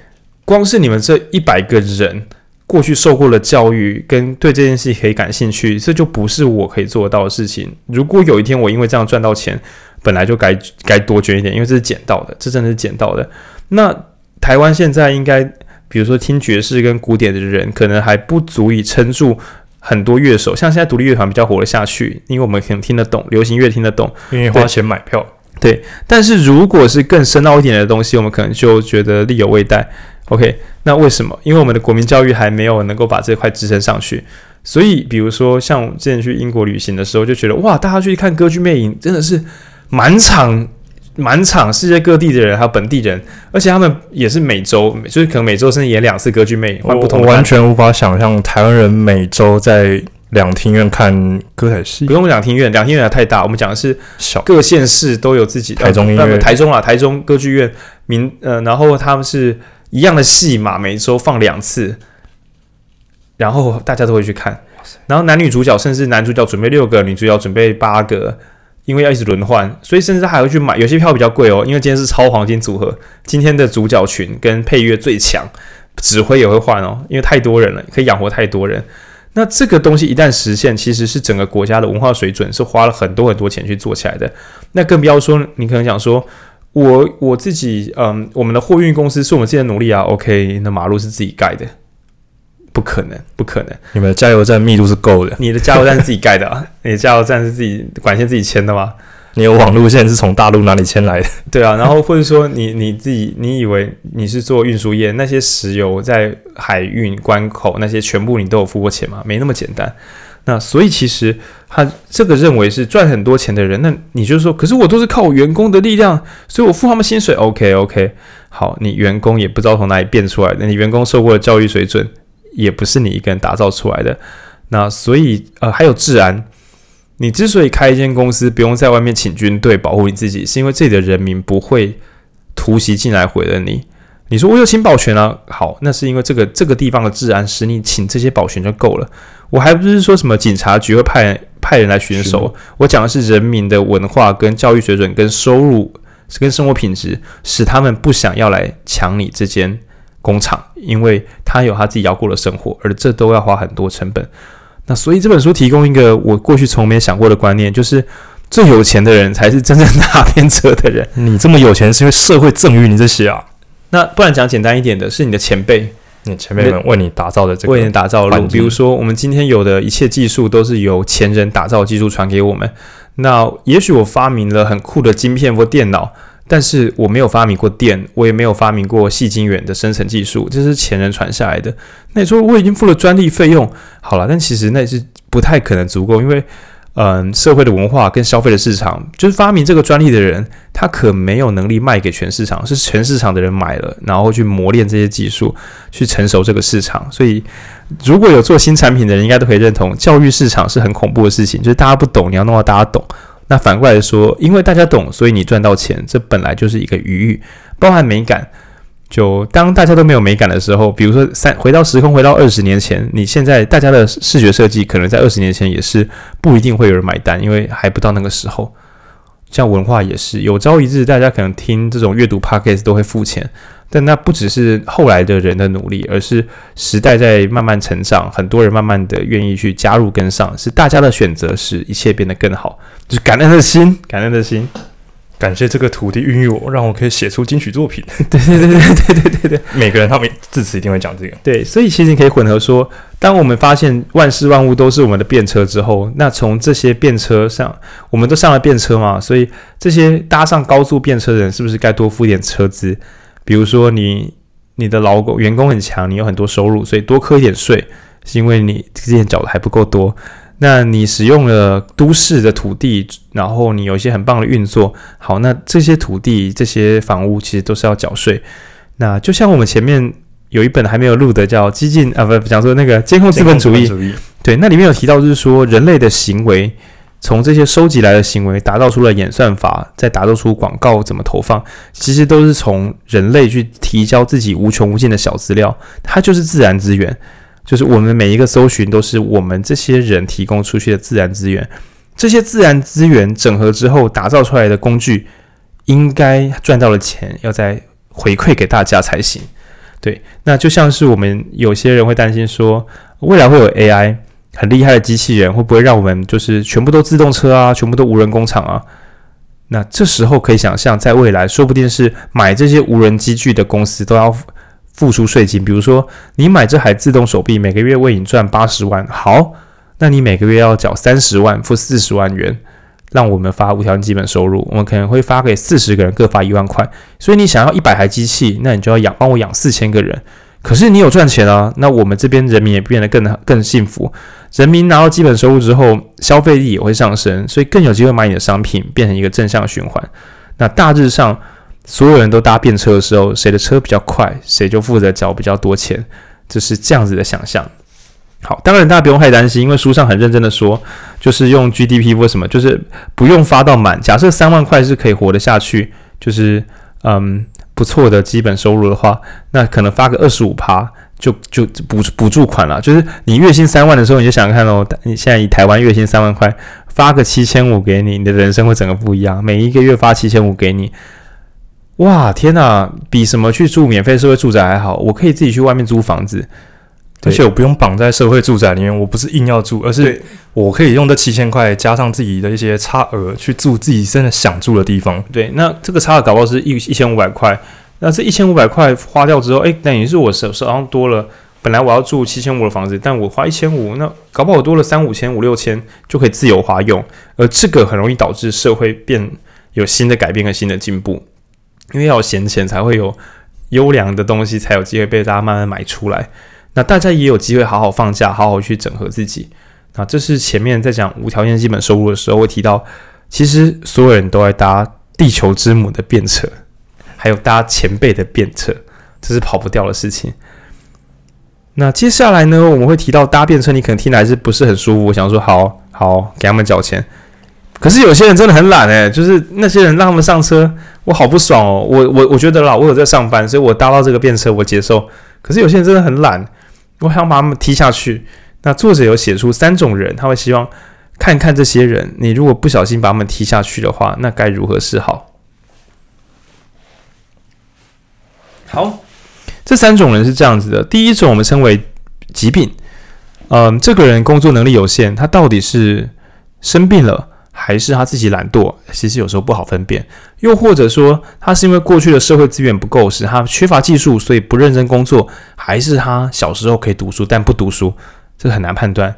光是你们这一百个人过去受过了教育，跟对这件事可以感兴趣，这就不是我可以做得到的事情。如果有一天我因为这样赚到钱，本来就该该多捐一点，因为这是捡到的，这真的是捡到的。那台湾现在应该，比如说听爵士跟古典的人，可能还不足以撑住很多乐手。像现在独立乐团比较活得下去，因为我们可能听得懂流行乐，听得懂，愿意花钱买票。对，但是如果是更深奥一点的东西，我们可能就觉得力有未逮。OK，那为什么？因为我们的国民教育还没有能够把这块支撑上去，所以比如说像我之前去英国旅行的时候，就觉得哇，大家去看歌剧魅影，真的是满场满场世界各地的人，还有本地人，而且他们也是每周，就是可能每周甚至演两次歌剧魅影，换不同。我完全无法想象台湾人每周在两厅院看歌仔戏，不用两厅院，两厅院太大。我们讲的是小各县市都有自己的台中音乐，台中啊，台中歌剧院民呃，然后他们是。一样的戏嘛，每周放两次，然后大家都会去看。然后男女主角，甚至男主角准备六个，女主角准备八个，因为要一直轮换，所以甚至他还会去买。有些票比较贵哦，因为今天是超黄金组合，今天的主角群跟配乐最强，指挥也会换哦，因为太多人了，可以养活太多人。那这个东西一旦实现，其实是整个国家的文化水准是花了很多很多钱去做起来的。那更不要说，你可能想说。我我自己，嗯，我们的货运公司是我们自己的努力啊。OK，那马路是自己盖的，不可能，不可能。你们的加油站密度是够的，你的加油站是自己盖的啊？你的加油站是自己管线自己牵的吗？你有网路线是从大陆哪里牵来的？对啊，然后或者说你你自己，你以为你是做运输业，那些石油在海运关口那些全部你都有付过钱吗？没那么简单。那所以其实他这个认为是赚很多钱的人，那你就说，可是我都是靠我员工的力量，所以我付他们薪水。OK OK，好，你员工也不知道从哪里变出来的，你员工受过的教育水准也不是你一个人打造出来的。那所以呃还有治安，你之所以开一间公司不用在外面请军队保护你自己，是因为这里的人民不会突袭进来毁了你。你说我有请保全啊？好，那是因为这个这个地方的治安，使你请这些保全就够了。我还不是说什么警察局会派人派人来巡守，我讲的是人民的文化跟教育水准跟收入跟生活品质，使他们不想要来抢你这间工厂，因为他有他自己要过的生活，而这都要花很多成本。那所以这本书提供一个我过去从没想过的观念，就是最有钱的人才是真正搭便车的人。你这么有钱是因为社会赠予你这些啊？那不然讲简单一点的，是你的前辈，你前辈们为你打造的这个，为你打造的路，比如说我们今天有的一切技术都是由前人打造技术传给我们。那也许我发明了很酷的晶片或电脑，但是我没有发明过电，我也没有发明过细晶圆的生成技术，这是前人传下来的。那你说我已经付了专利费用，好了，但其实那是不太可能足够，因为。嗯，社会的文化跟消费的市场，就是发明这个专利的人，他可没有能力卖给全市场，是全市场的人买了，然后去磨练这些技术，去成熟这个市场。所以，如果有做新产品的人，应该都可以认同，教育市场是很恐怖的事情，就是大家不懂，你要弄到大家懂。那反过来说，因为大家懂，所以你赚到钱，这本来就是一个余裕，包含美感。就当大家都没有美感的时候，比如说三回到时空，回到二十年前，你现在大家的视觉设计可能在二十年前也是不一定会有人买单，因为还不到那个时候。像文化也是，有朝一日大家可能听这种阅读 podcast 都会付钱，但那不只是后来的人的努力，而是时代在慢慢成长，很多人慢慢的愿意去加入跟上，是大家的选择使一切变得更好，就是感恩的心，感恩的心。感谢这个土地孕育我，让我可以写出金曲作品。对对对对对对对对，每个人他们字词一定会讲这个。对，所以其实你可以混合说，当我们发现万事万物都是我们的便车之后，那从这些便车上，我们都上了便车嘛，所以这些搭上高速便车的人，是不是该多付一点车资？比如说你你的劳工员工很强，你有很多收入，所以多扣一点税，是因为你之前缴的还不够多。那你使用了都市的土地，然后你有一些很棒的运作，好，那这些土地、这些房屋其实都是要缴税。那就像我们前面有一本还没有录的，叫《激进》啊，不，讲说那个监控资本主义，主义对，那里面有提到，就是说人类的行为，从这些收集来的行为，打造出了演算法，再打造出广告怎么投放，其实都是从人类去提交自己无穷无尽的小资料，它就是自然资源。就是我们每一个搜寻都是我们这些人提供出去的自然资源，这些自然资源整合之后打造出来的工具，应该赚到了钱要再回馈给大家才行。对，那就像是我们有些人会担心说，未来会有 AI 很厉害的机器人，会不会让我们就是全部都自动车啊，全部都无人工厂啊？那这时候可以想象，在未来说不定是买这些无人机具的公司都要。付出税金，比如说你买这台自动手臂，每个月为你赚八十万，好，那你每个月要缴三十万，付四十万元，让我们发无条件基本收入，我们可能会发给四十个人，各发一万块。所以你想要一百台机器，那你就要养，帮我养四千个人。可是你有赚钱啊，那我们这边人民也变得更更幸福。人民拿到基本收入之后，消费力也会上升，所以更有机会买你的商品，变成一个正向循环。那大致上。所有人都搭便车的时候，谁的车比较快，谁就负责缴比较多钱，就是这样子的想象。好，当然大家不用太担心，因为书上很认真的说，就是用 GDP 为什么，就是不用发到满。假设三万块是可以活得下去，就是嗯不错的基本收入的话，那可能发个二十五趴就就补补助款了。就是你月薪三万的时候，你就想看哦，你现在以台湾月薪三万块发个七千五给你，你的人生会整个不一样。每一个月发七千五给你。哇天哪，比什么去住免费社会住宅还好！我可以自己去外面租房子，而且我不用绑在社会住宅里面。我不是硬要住，而是我可以用这七千块加上自己的一些差额去住自己真的想住的地方。对，那这个差额搞不好是一一千五百块。那这一千五百块花掉之后，哎，等于是我手手上多了。本来我要住七千五的房子，但我花一千五，那搞不好多了三五千、五六千就可以自由花用。而这个很容易导致社会变有新的改变和新的进步。因为要闲钱，才会有优良的东西，才有机会被大家慢慢买出来。那大家也有机会好好放假，好好去整合自己。那这是前面在讲无条件基本收入的时候会提到，其实所有人都在搭地球之母的便车，还有搭前辈的便车，这是跑不掉的事情。那接下来呢，我们会提到搭便车，你可能听来是不是很舒服。我想说，好好给他们缴钱。可是有些人真的很懒诶，就是那些人让他们上车，我好不爽哦。我我我觉得啦，我有在上班，所以我搭到这个便车我接受。可是有些人真的很懒，我想把他们踢下去。那作者有写出三种人，他会希望看看这些人，你如果不小心把他们踢下去的话，那该如何是好？好，这三种人是这样子的。第一种我们称为疾病，嗯，这个人工作能力有限，他到底是生病了？还是他自己懒惰？其实有时候不好分辨。又或者说，他是因为过去的社会资源不够，使他缺乏技术，所以不认真工作，还是他小时候可以读书但不读书？这很难判断。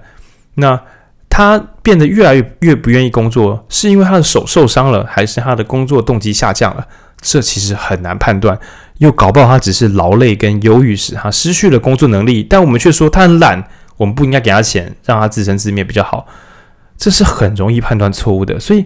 那他变得越来越越不愿意工作，是因为他的手受伤了，还是他的工作动机下降了？这其实很难判断。又搞不好他只是劳累跟忧郁使他失去了工作能力，但我们却说他很懒，我们不应该给他钱，让他自生自灭比较好。这是很容易判断错误的。所以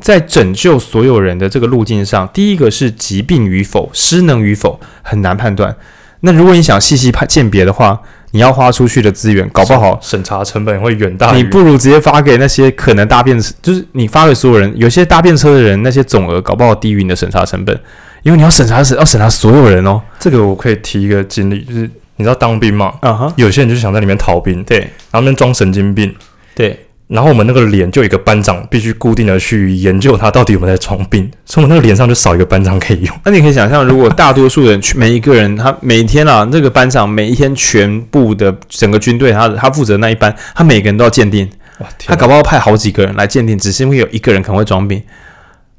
在拯救所有人的这个路径上，第一个是疾病与否、失能与否，很难判断。那如果你想细细判鉴别的话，你要花出去的资源，搞不好审查成本会远大于。你不如直接发给那些可能搭便车，就是你发给所有人，有些搭便车的人，那些总额搞不好低于你的审查成本，因为你要审查是要审查所有人哦。这个我可以提一个经历，就是你知道当兵吗？啊哈，有些人就想在里面逃兵，对，然后那边装神经病，对。然后我们那个连就有一个班长必须固定的去研究他到底有没有在装病，所以我们那个连上就少一个班长可以用。那你可以想象，如果大多数人去每一个人他每天啊，那个班长每一天全部的整个军队他他负责那一班，他每个人都要鉴定，哇，他搞不好派好几个人来鉴定，只是因为有一个人可能会装病，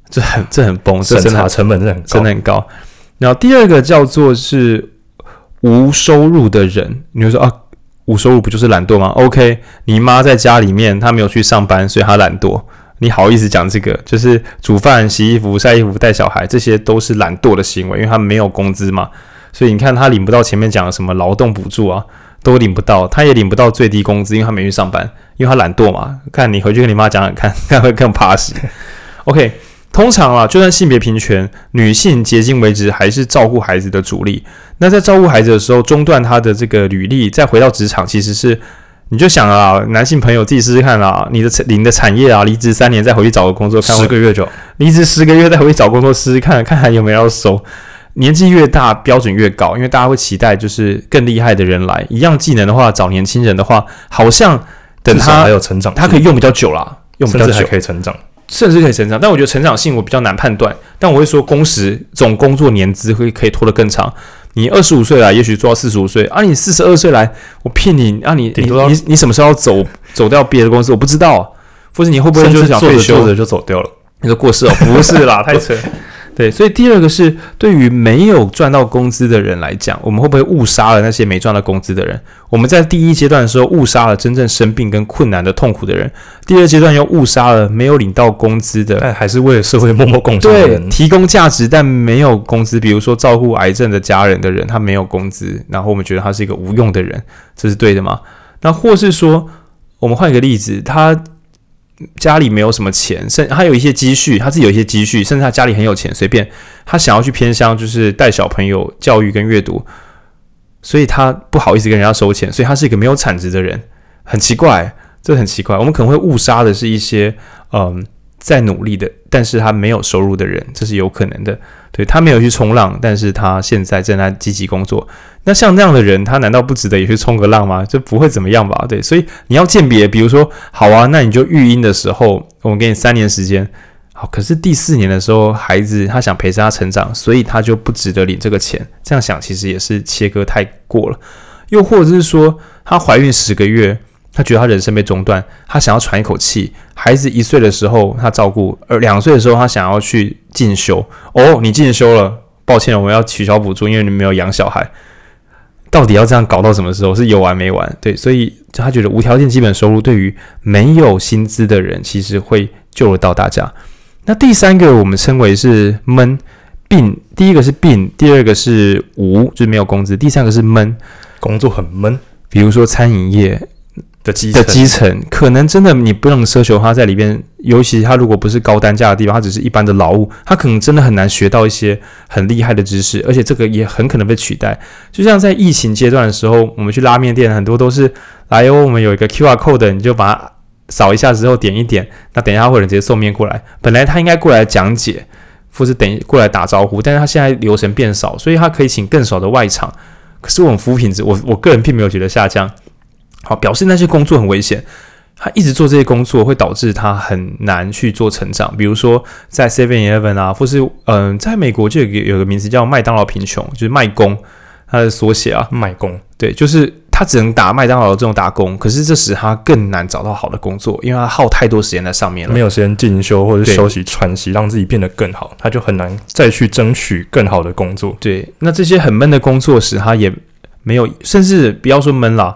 这很这很崩，审查成本真的很真的很高。然后第二个叫做是无收入的人，你会说啊。无收入不就是懒惰吗？OK，你妈在家里面，她没有去上班，所以她懒惰。你好意思讲这个？就是煮饭、洗衣服、晒衣服、带小孩，这些都是懒惰的行为，因为她没有工资嘛。所以你看，她领不到前面讲的什么劳动补助啊，都领不到。她也领不到最低工资，因为她没去上班，因为她懒惰嘛。看你回去跟你妈讲讲看，她会更踏实。OK。通常啊，就算性别平权，女性迄今为止还是照顾孩子的主力。那在照顾孩子的时候，中断她的这个履历，再回到职场，其实是你就想啊，男性朋友自己试试看啊，你的领的产业啊，离职三年再回去找个工作，看十个月就离职十个月再回去找工作试试看看还有没有要收。年纪越大，标准越高，因为大家会期待就是更厉害的人来。一样技能的话，找年轻人的话，好像等他还有成长，他可以用比较久啦，用比较久还可以成长。甚至可以成长，但我觉得成长性我比较难判断。但我会说，工时总工作年资会可以拖得更长。你二十五岁来，也许做到四十五岁啊；你四十二岁来，我骗你啊你！你你你你什么时候要走走掉别的公司？我不知道，或者你会不会就是想退休着就走掉了？你说过世哦？不是啦，太扯。对，所以第二个是对于没有赚到工资的人来讲，我们会不会误杀了那些没赚到工资的人？我们在第一阶段的时候误杀了真正生病跟困难的痛苦的人，第二阶段又误杀了没有领到工资的，但还是为了社会默默贡献对，提供价值但没有工资，比如说照顾癌症的家人的人，他没有工资，然后我们觉得他是一个无用的人，这是对的吗？那或是说，我们换一个例子，他。家里没有什么钱，甚他有一些积蓄，他自己有一些积蓄，甚至他家里很有钱，随便。他想要去偏乡，就是带小朋友教育跟阅读，所以他不好意思跟人家收钱，所以他是一个没有产值的人，很奇怪，这很奇怪。我们可能会误杀的是一些嗯在努力的，但是他没有收入的人，这是有可能的。对，他没有去冲浪，但是他现在正在积极工作。那像这样的人，他难道不值得也去冲个浪吗？这不会怎么样吧？对，所以你要鉴别，比如说，好啊，那你就育婴的时候，我们给你三年时间，好，可是第四年的时候，孩子他想陪着他成长，所以他就不值得领这个钱。这样想其实也是切割太过了。又或者是说，她怀孕十个月。他觉得他人生被中断，他想要喘一口气。孩子一岁的时候他照顾，而两岁的时候他想要去进修。哦，你进修了，抱歉，我们要取消补助，因为你没有养小孩。到底要这样搞到什么时候？是有完没完？对，所以他觉得无条件基本收入对于没有薪资的人，其实会救得到大家。那第三个我们称为是闷病，第一个是病，第二个是无，就是没有工资，第三个是闷，工作很闷，比如说餐饮业。的基的基层，可能真的你不能奢求他在里边，尤其他如果不是高单价的地方，他只是一般的劳务，他可能真的很难学到一些很厉害的知识，而且这个也很可能被取代。就像在疫情阶段的时候，我们去拉面店，很多都是来哦，我们有一个 QR code，你就把它扫一下之后点一点，那等一下会有人直接送面过来。本来他应该过来讲解，或是等过来打招呼，但是他现在流程变少，所以他可以请更少的外场。可是我们服务品质，我我个人并没有觉得下降。好，表示那些工作很危险，他一直做这些工作会导致他很难去做成长。比如说在 Seven Eleven 啊，或是嗯、呃，在美国就有个有个名词叫麦当劳贫穷，就是麦工，它的缩写啊，麦工。对，就是他只能打麦当劳这种打工，可是这使他更难找到好的工作，因为他耗太多时间在上面了，没有时间进修或者休息喘息，让自己变得更好，他就很难再去争取更好的工作。对，那这些很闷的工作使他也没有，甚至不要说闷了，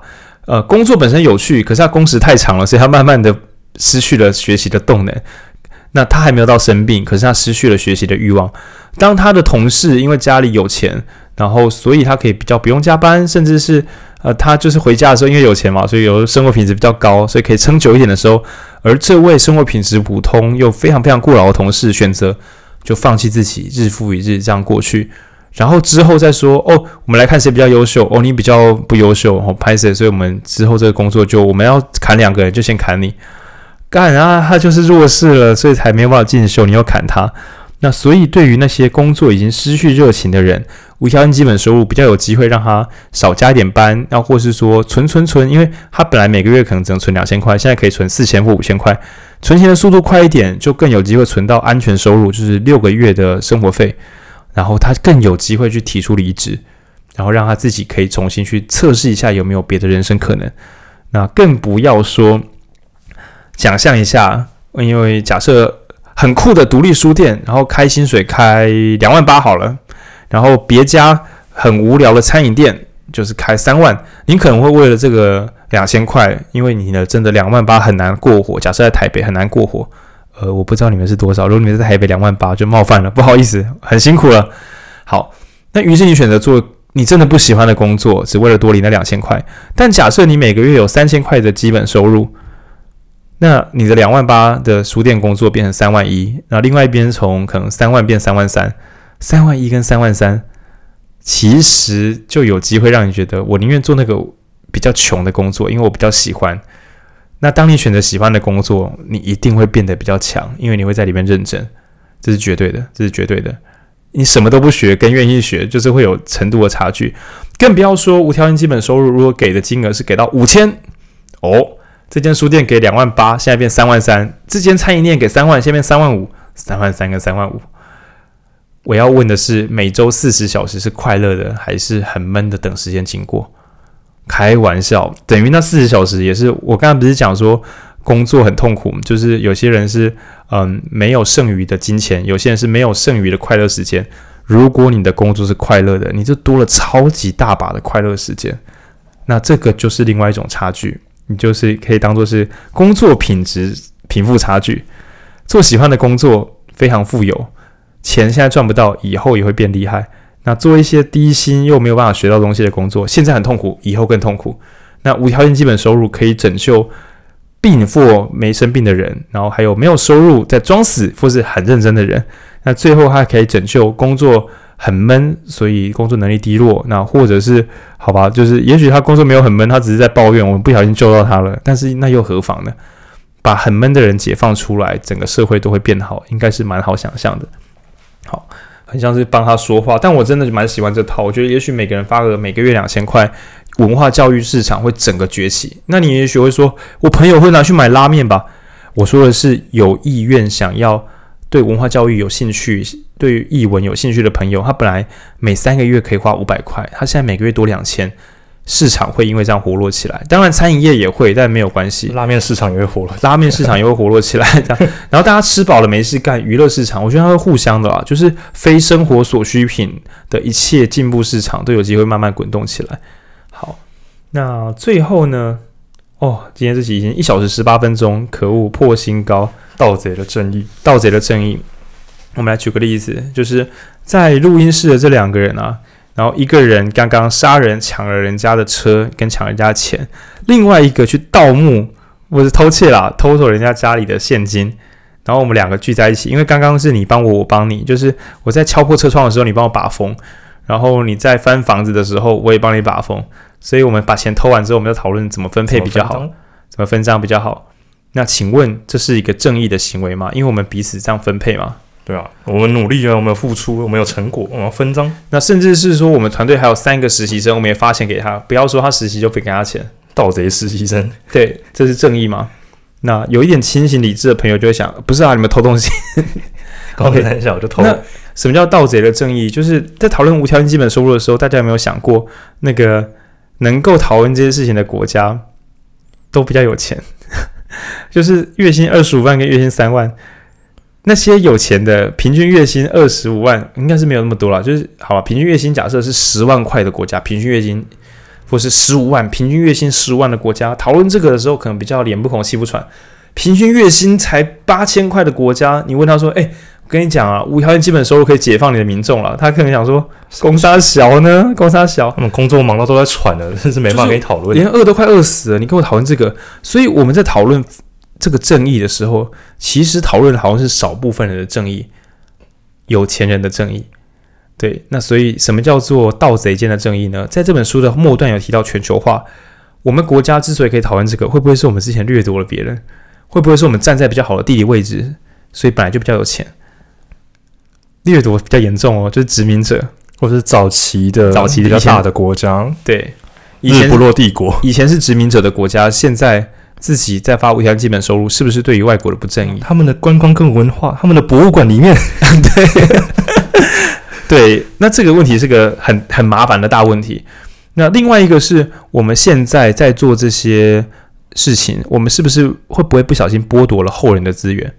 呃，工作本身有趣，可是他工时太长了，所以他慢慢的失去了学习的动能。那他还没有到生病，可是他失去了学习的欲望。当他的同事因为家里有钱，然后所以他可以比较不用加班，甚至是呃他就是回家的时候因为有钱嘛，所以有生活品质比较高，所以可以撑久一点的时候，而这位生活品质普通又非常非常过劳的同事选择就放弃自己，日复一日这样过去，然后之后再说哦，我们来看谁比较优秀哦，你比较不优秀哦，拍谢，所以我们之后这个工作就我们要砍两个人，就先砍你。干啊，他就是弱势了，所以才没有办法进修。你要砍他，那所以对于那些工作已经失去热情的人，无条件基本收入比较有机会让他少加一点班，那或是说存存存，因为他本来每个月可能只能存两千块，现在可以存四千或五千块，存钱的速度快一点，就更有机会存到安全收入，就是六个月的生活费，然后他更有机会去提出离职，然后让他自己可以重新去测试一下有没有别的人生可能。那更不要说。想象一下，因为假设很酷的独立书店，然后开薪水开两万八好了，然后别家很无聊的餐饮店就是开三万，你可能会为了这个两千块，因为你呢真的两万八很难过活。假设在台北很难过活，呃，我不知道你们是多少，如果你们在台北两万八就冒犯了，不好意思，很辛苦了。好，那于是你选择做你真的不喜欢的工作，只为了多领那两千块。但假设你每个月有三千块的基本收入。那你的两万八的书店工作变成三万一，那另外一边从可能三万变三万三，三万一跟三万三，其实就有机会让你觉得我宁愿做那个比较穷的工作，因为我比较喜欢。那当你选择喜欢的工作，你一定会变得比较强，因为你会在里面认真，这是绝对的，这是绝对的。你什么都不学，跟愿意学，就是会有程度的差距。更不要说无条件基本收入，如果给的金额是给到五千哦。这间书店给两万八，现在变三万三；这间餐饮店给三万，现在变三万五。三万三跟三万五，我要问的是：每周四十小时是快乐的，还是很闷的等时间经过？开玩笑，等于那四十小时也是我刚才不是讲说工作很痛苦，就是有些人是嗯没有剩余的金钱，有些人是没有剩余的快乐时间。如果你的工作是快乐的，你就多了超级大把的快乐时间，那这个就是另外一种差距。你就是可以当做是工作品质贫富差距，做喜欢的工作非常富有，钱现在赚不到，以后也会变厉害。那做一些低薪又没有办法学到东西的工作，现在很痛苦，以后更痛苦。那无条件基本收入可以拯救病或没生病的人，然后还有没有收入在装死或是很认真的人。那最后还可以拯救工作。很闷，所以工作能力低落。那或者是好吧，就是也许他工作没有很闷，他只是在抱怨，我们不小心救到他了。但是那又何妨呢？把很闷的人解放出来，整个社会都会变好，应该是蛮好想象的。好，很像是帮他说话，但我真的蛮喜欢这套。我觉得也许每个人发个每个月两千块，文化教育市场会整个崛起。那你也许会说，我朋友会拿去买拉面吧？我说的是有意愿想要。对文化教育有兴趣，对译文有兴趣的朋友，他本来每三个月可以花五百块，他现在每个月多两千，市场会因为这样活络起来。当然，餐饮业也会，但没有关系。拉面市场也会活络，拉面市场也会活络起来。这样，然后大家吃饱了没事干，娱乐市场，我觉得它会互相的啊，就是非生活所需品的一切进步市场都有机会慢慢滚动起来。好，那最后呢？哦，今天这期已经一小时十八分钟，可恶，破新高。盗贼的正义，盗贼的正义。我们来举个例子，就是在录音室的这两个人啊，然后一个人刚刚杀人抢了人家的车跟抢人家的钱，另外一个去盗墓或是偷窃啦，偷走人家家里的现金。然后我们两个聚在一起，因为刚刚是你帮我，我帮你，就是我在敲破车窗的时候，你帮我把风；然后你在翻房子的时候，我也帮你把风。所以我们把钱偷完之后，我们要讨论怎么分配比较好，怎么分赃比较好。那请问这是一个正义的行为吗？因为我们彼此这样分配嘛。对啊，我们努力啊，我们有付出，我们有成果，我们要分赃。那甚至是说，我们团队还有三个实习生，我们也发钱给他。不要说他实习就不给他钱，盗贼实习生。对，这是正义吗？那有一点清醒理智的朋友就会想，不是啊，你们偷东西。刚开玩笑就偷。那什么叫盗贼的正义？就是在讨论无条件基本收入的时候，大家有没有想过那个能够讨论这些事情的国家都比较有钱，就是月薪二十五万跟月薪三万，那些有钱的平均月薪二十五万，应该是没有那么多了。就是好吧，平均月薪假设是十万块的国家，平均月薪或是十五万，平均月薪十五万的国家，讨论这个的时候，可能比较脸不红气不喘。平均月薪才八千块的国家，你问他说：“哎，我跟你讲啊，无条件基本收入可以解放你的民众了。”他可能想说：“工差小呢？工差小？他们工作忙到都在喘了，真是没办法跟你讨论，连饿都快饿死了。你跟我讨论这个，所以我们在讨论这个正义的时候，其实讨论的好像是少部分人的正义，有钱人的正义。对，那所以什么叫做盗贼间的正义呢？在这本书的末段有提到全球化，我们国家之所以可以讨论这个，会不会是我们之前掠夺了别人？会不会是我们站在比较好的地理位置，所以本来就比较有钱？掠夺比较严重哦，就是殖民者，或者是早期的、早期的比较大的国家。对，以前日不落帝国，以前是殖民者的国家，现在自己在发无条件基本收入，是不是对于外国的不正义？他们的观光跟文化，他们的博物馆里面，对对，那这个问题是个很很麻烦的大问题。那另外一个是我们现在在做这些。事情，我们是不是会不会不小心剥夺了后人的资源？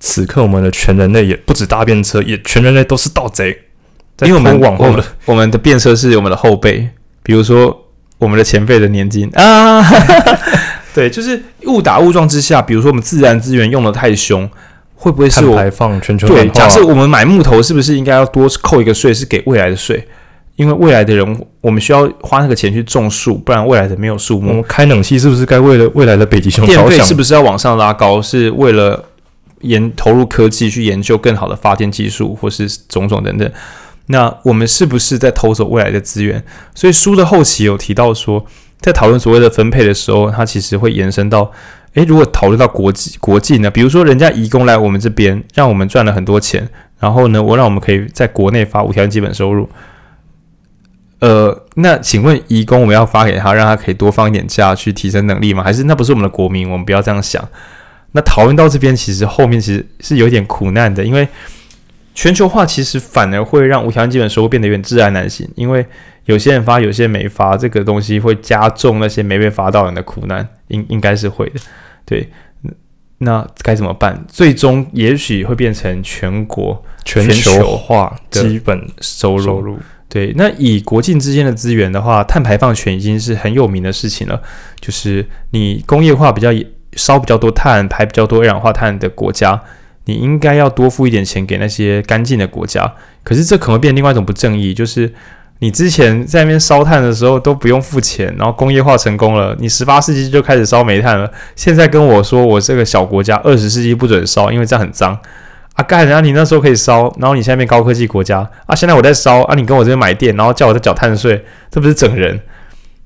此刻，我们的全人类也不止搭便车，也全人类都是盗贼，因为我们往后的我们的便车是我们的后辈，比如说我们的前辈的年金啊，对，就是误打误撞之下，比如说我们自然资源用的太凶，会不会是我排放全球？对，假设我们买木头，是不是应该要多扣一个税，是给未来的税？因为未来的人，我们需要花那个钱去种树，不然未来的没有树木。我们开冷气是不是该为了未来的北极熊？电费是不是要往上拉高？是为了研投入科技去研究更好的发电技术，或是种种等等。那我们是不是在偷走未来的资源？所以书的后期有提到说，在讨论所谓的分配的时候，它其实会延伸到：诶，如果讨论到国际国际呢？比如说人家移工来我们这边，让我们赚了很多钱，然后呢，我让我们可以在国内发无条件基本收入。呃，那请问，移工我们要发给他，让他可以多放一点假去提升能力吗？还是那不是我们的国民？我们不要这样想。那讨论到这边，其实后面其实是有点苦难的，因为全球化其实反而会让无条件基本收入变得有点自然难行，因为有些人发，有些人没发，这个东西会加重那些没被发到人的苦难，应应该是会的。对，那该怎么办？最终也许会变成全国全球化基本收入。收入对，那以国境之间的资源的话，碳排放权已经是很有名的事情了。就是你工业化比较烧比较多碳，排比较多二氧化碳的国家，你应该要多付一点钱给那些干净的国家。可是这可能会变另外一种不正义，就是你之前在那边烧炭的时候都不用付钱，然后工业化成功了，你十八世纪就开始烧煤炭了，现在跟我说我这个小国家二十世纪不准烧，因为这样很脏。啊，干！人家你那时候可以烧，然后你现在高科技国家啊，现在我在烧啊，你跟我这边买电，然后叫我在缴碳税，这不是整人？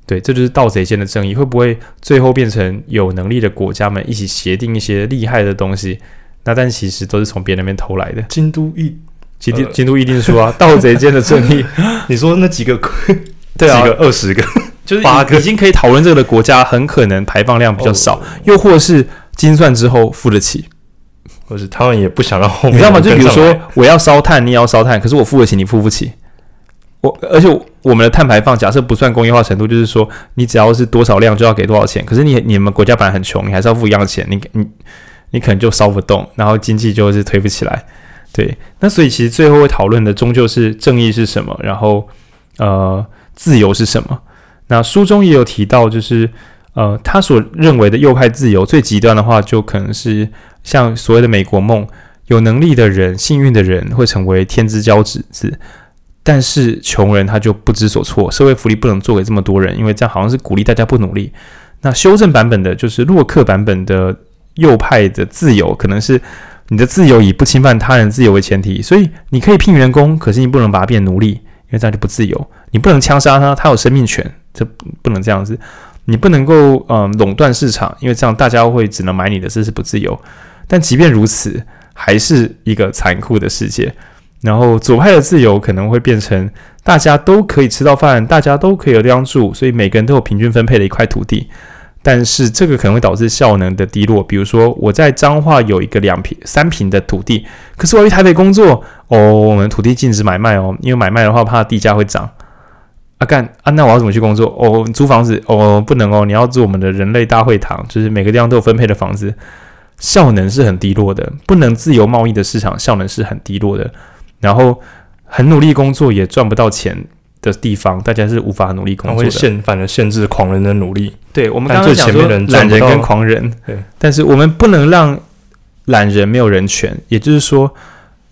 对，这就是盗贼间的正义，会不会最后变成有能力的国家们一起协定一些厉害的东西？那但其实都是从别人那边偷来的。京都一，京都京都议定书啊，盗贼间的正义。你说那几个？对啊，几个二十个，就是八个，已经可以讨论这个的国家，很可能排放量比较少，又或是精算之后付得起。或是他们也不想让后面，你知道吗？就比如说，我要烧炭，你也要烧炭，可是我付得起，你付不起。我而且我们的碳排放，假设不算工业化程度，就是说，你只要是多少量就要给多少钱。可是你你们国家本来很穷，你还是要付一样的钱，你你你可能就烧不动，然后经济就是推不起来。对，那所以其实最后会讨论的终究是正义是什么，然后呃自由是什么。那书中也有提到，就是呃他所认为的右派自由最极端的话，就可能是。像所谓的美国梦，有能力的人、幸运的人会成为天之骄子，但是穷人他就不知所措。社会福利不能做给这么多人，因为这样好像是鼓励大家不努力。那修正版本的，就是洛克版本的右派的自由，可能是你的自由以不侵犯他人自由为前提，所以你可以聘员工，可是你不能把他变奴隶，因为这样就不自由。你不能枪杀他，他有生命权，这不能这样子。你不能够嗯垄断市场，因为这样大家会只能买你的，这是不自由。但即便如此，还是一个残酷的世界。然后左派的自由可能会变成大家都可以吃到饭，大家都可以有地方住，所以每个人都有平均分配的一块土地。但是这个可能会导致效能的低落。比如说我在彰化有一个两平、三平的土地，可是我要去台北工作哦，我们土地禁止买卖哦，因为买卖的话怕地价会涨。啊干啊，那我要怎么去工作？哦，租房子哦，不能哦，你要住我们的人类大会堂，就是每个地方都有分配的房子，效能是很低落的，不能自由贸易的市场效能是很低落的。然后很努力工作也赚不到钱的地方，大家是无法努力工作的，限反而限制狂人的努力。对，我们刚刚讲说懒人跟狂人，对，但是我们不能让懒人没有人权，也就是说，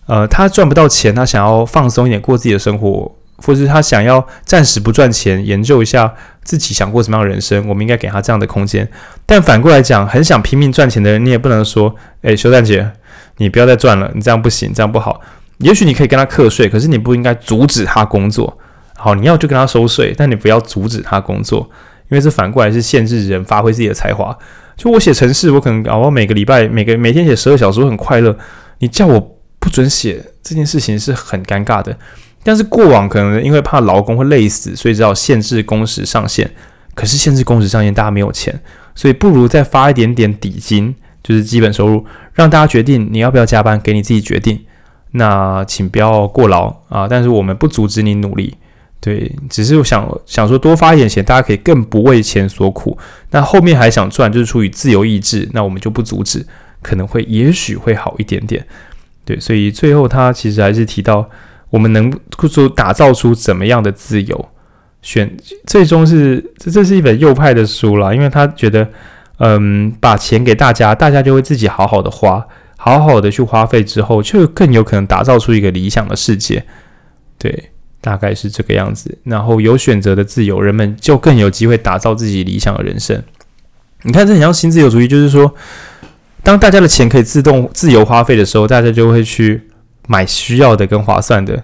呃，他赚不到钱，他想要放松一点过自己的生活。或者是他想要暂时不赚钱，研究一下自己想过什么样的人生，我们应该给他这样的空间。但反过来讲，很想拼命赚钱的人，你也不能说：“诶，修蛋姐，你不要再赚了，你这样不行，这样不好。”也许你可以跟他课税，可是你不应该阻止他工作。好，你要就跟他收税，但你不要阻止他工作，因为这反过来是限制人发挥自己的才华。就我写程式，我可能啊，我每个礼拜每个每天写十二小时，我很快乐。你叫我不准写这件事情是很尴尬的。但是过往可能因为怕劳工会累死，所以只好限制工时上限。可是限制工时上限，大家没有钱，所以不如再发一点点底薪，就是基本收入，让大家决定你要不要加班，给你自己决定。那请不要过劳啊！但是我们不阻止你努力，对，只是我想想说多发一点钱，大家可以更不为钱所苦。那后面还想赚，就是出于自由意志，那我们就不阻止，可能会也许会好一点点。对，所以最后他其实还是提到。我们能说打造出怎么样的自由？选最终是这，这是一本右派的书啦，因为他觉得，嗯，把钱给大家，大家就会自己好好的花，好好的去花费之后，就更有可能打造出一个理想的世界。对，大概是这个样子。然后有选择的自由，人们就更有机会打造自己理想的人生。你看，这很像新自由主义，就是说，当大家的钱可以自动自由花费的时候，大家就会去。买需要的跟划算的，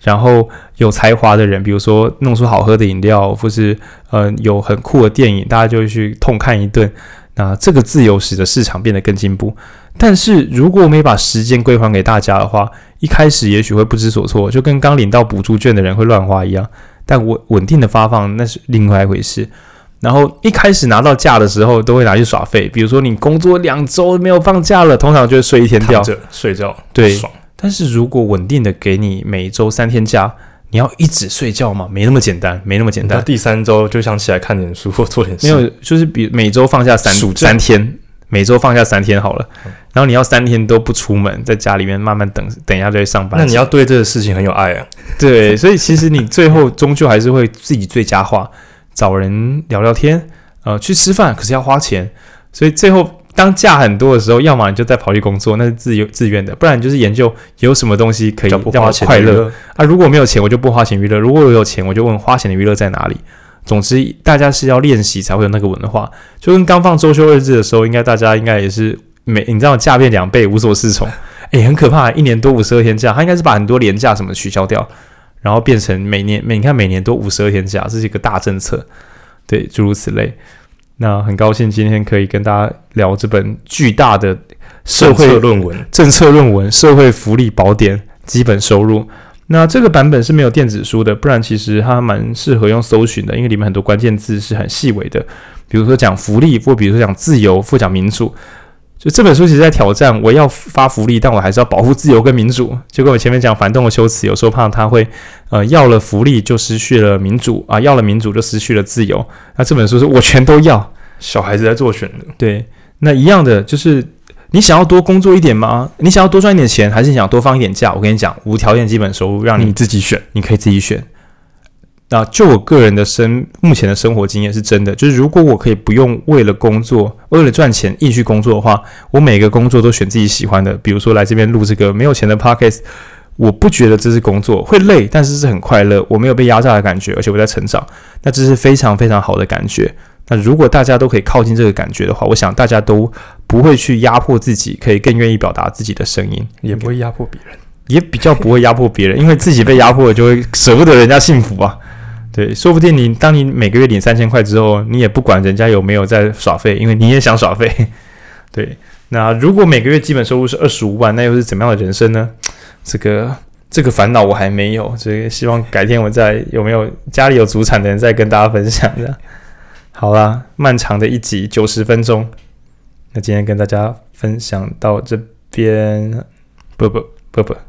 然后有才华的人，比如说弄出好喝的饮料，或是呃有很酷的电影，大家就会去痛看一顿。那这个自由使得市场变得更进步。但是如果我没把时间归还给大家的话，一开始也许会不知所措，就跟刚领到补助券的人会乱花一样。但稳稳定的发放那是另外一回事。然后一开始拿到假的时候，都会拿去耍废。比如说你工作两周没有放假了，通常就会睡一天觉，睡觉，对，爽。但是如果稳定的给你每周三天假，你要一直睡觉吗？没那么简单，没那么简单。第三周就想起来看点书或做点事。没有，就是比每周放下三三天，每周放下三天好了。然后你要三天都不出门，在家里面慢慢等，等一下就会上班。那你要对这个事情很有爱啊。对，所以其实你最后终究还是会自己最佳化，找人聊聊天，呃，去吃饭，可是要花钱，所以最后。当假很多的时候，要么你就再跑去工作，那是自由自愿的；不然你就是研究有什么东西可以让我快乐啊。如果没有钱，我就不花钱娱乐；如果我有钱，我就问花钱的娱乐在哪里。总之，大家是要练习才会有那个文化。就跟刚放周休二日的时候，应该大家应该也是每你知道假变两倍，无所适从。诶，很可怕，一年多五十二天假，他应该是把很多年假什么取消掉，然后变成每年每你看每年都五十二天假，这是一个大政策。对，诸如此类。那很高兴今天可以跟大家聊这本巨大的社会论文、政策论文《社会福利宝典基本收入》。那这个版本是没有电子书的，不然其实它蛮适合用搜寻的，因为里面很多关键字是很细微的，比如说讲福利，或比如说讲自由，或讲民主。就这本书其实在挑战，我要发福利，但我还是要保护自由跟民主。就跟我前面讲反动的修辞，有时候怕他会，呃，要了福利就失去了民主啊，要了民主就失去了自由。那这本书是我全都要，小孩子在做选择。对，那一样的就是你想要多工作一点吗？你想要多赚一点钱，还是你想多放一点假？我跟你讲，无条件基本收入让你，你自己选，你可以自己选。那就我个人的生目前的生活经验是真的，就是如果我可以不用为了工作，为了赚钱硬去工作的话，我每个工作都选自己喜欢的。比如说来这边录这个没有钱的 podcast，我不觉得这是工作，会累，但是是很快乐，我没有被压榨的感觉，而且我在成长，那这是非常非常好的感觉。那如果大家都可以靠近这个感觉的话，我想大家都不会去压迫自己，可以更愿意表达自己的声音，也不会压迫别人，也比较不会压迫别人，因为自己被压迫了就会舍不得人家幸福啊。对，说不定你当你每个月领三千块之后，你也不管人家有没有在耍费，因为你也想耍费。对，那如果每个月基本收入是二十五万，那又是怎么样的人生呢？这个这个烦恼我还没有，所以希望改天我再有没有家里有祖产的人再跟大家分享的。好啦，漫长的一集九十分钟，那今天跟大家分享到这边，不不不不。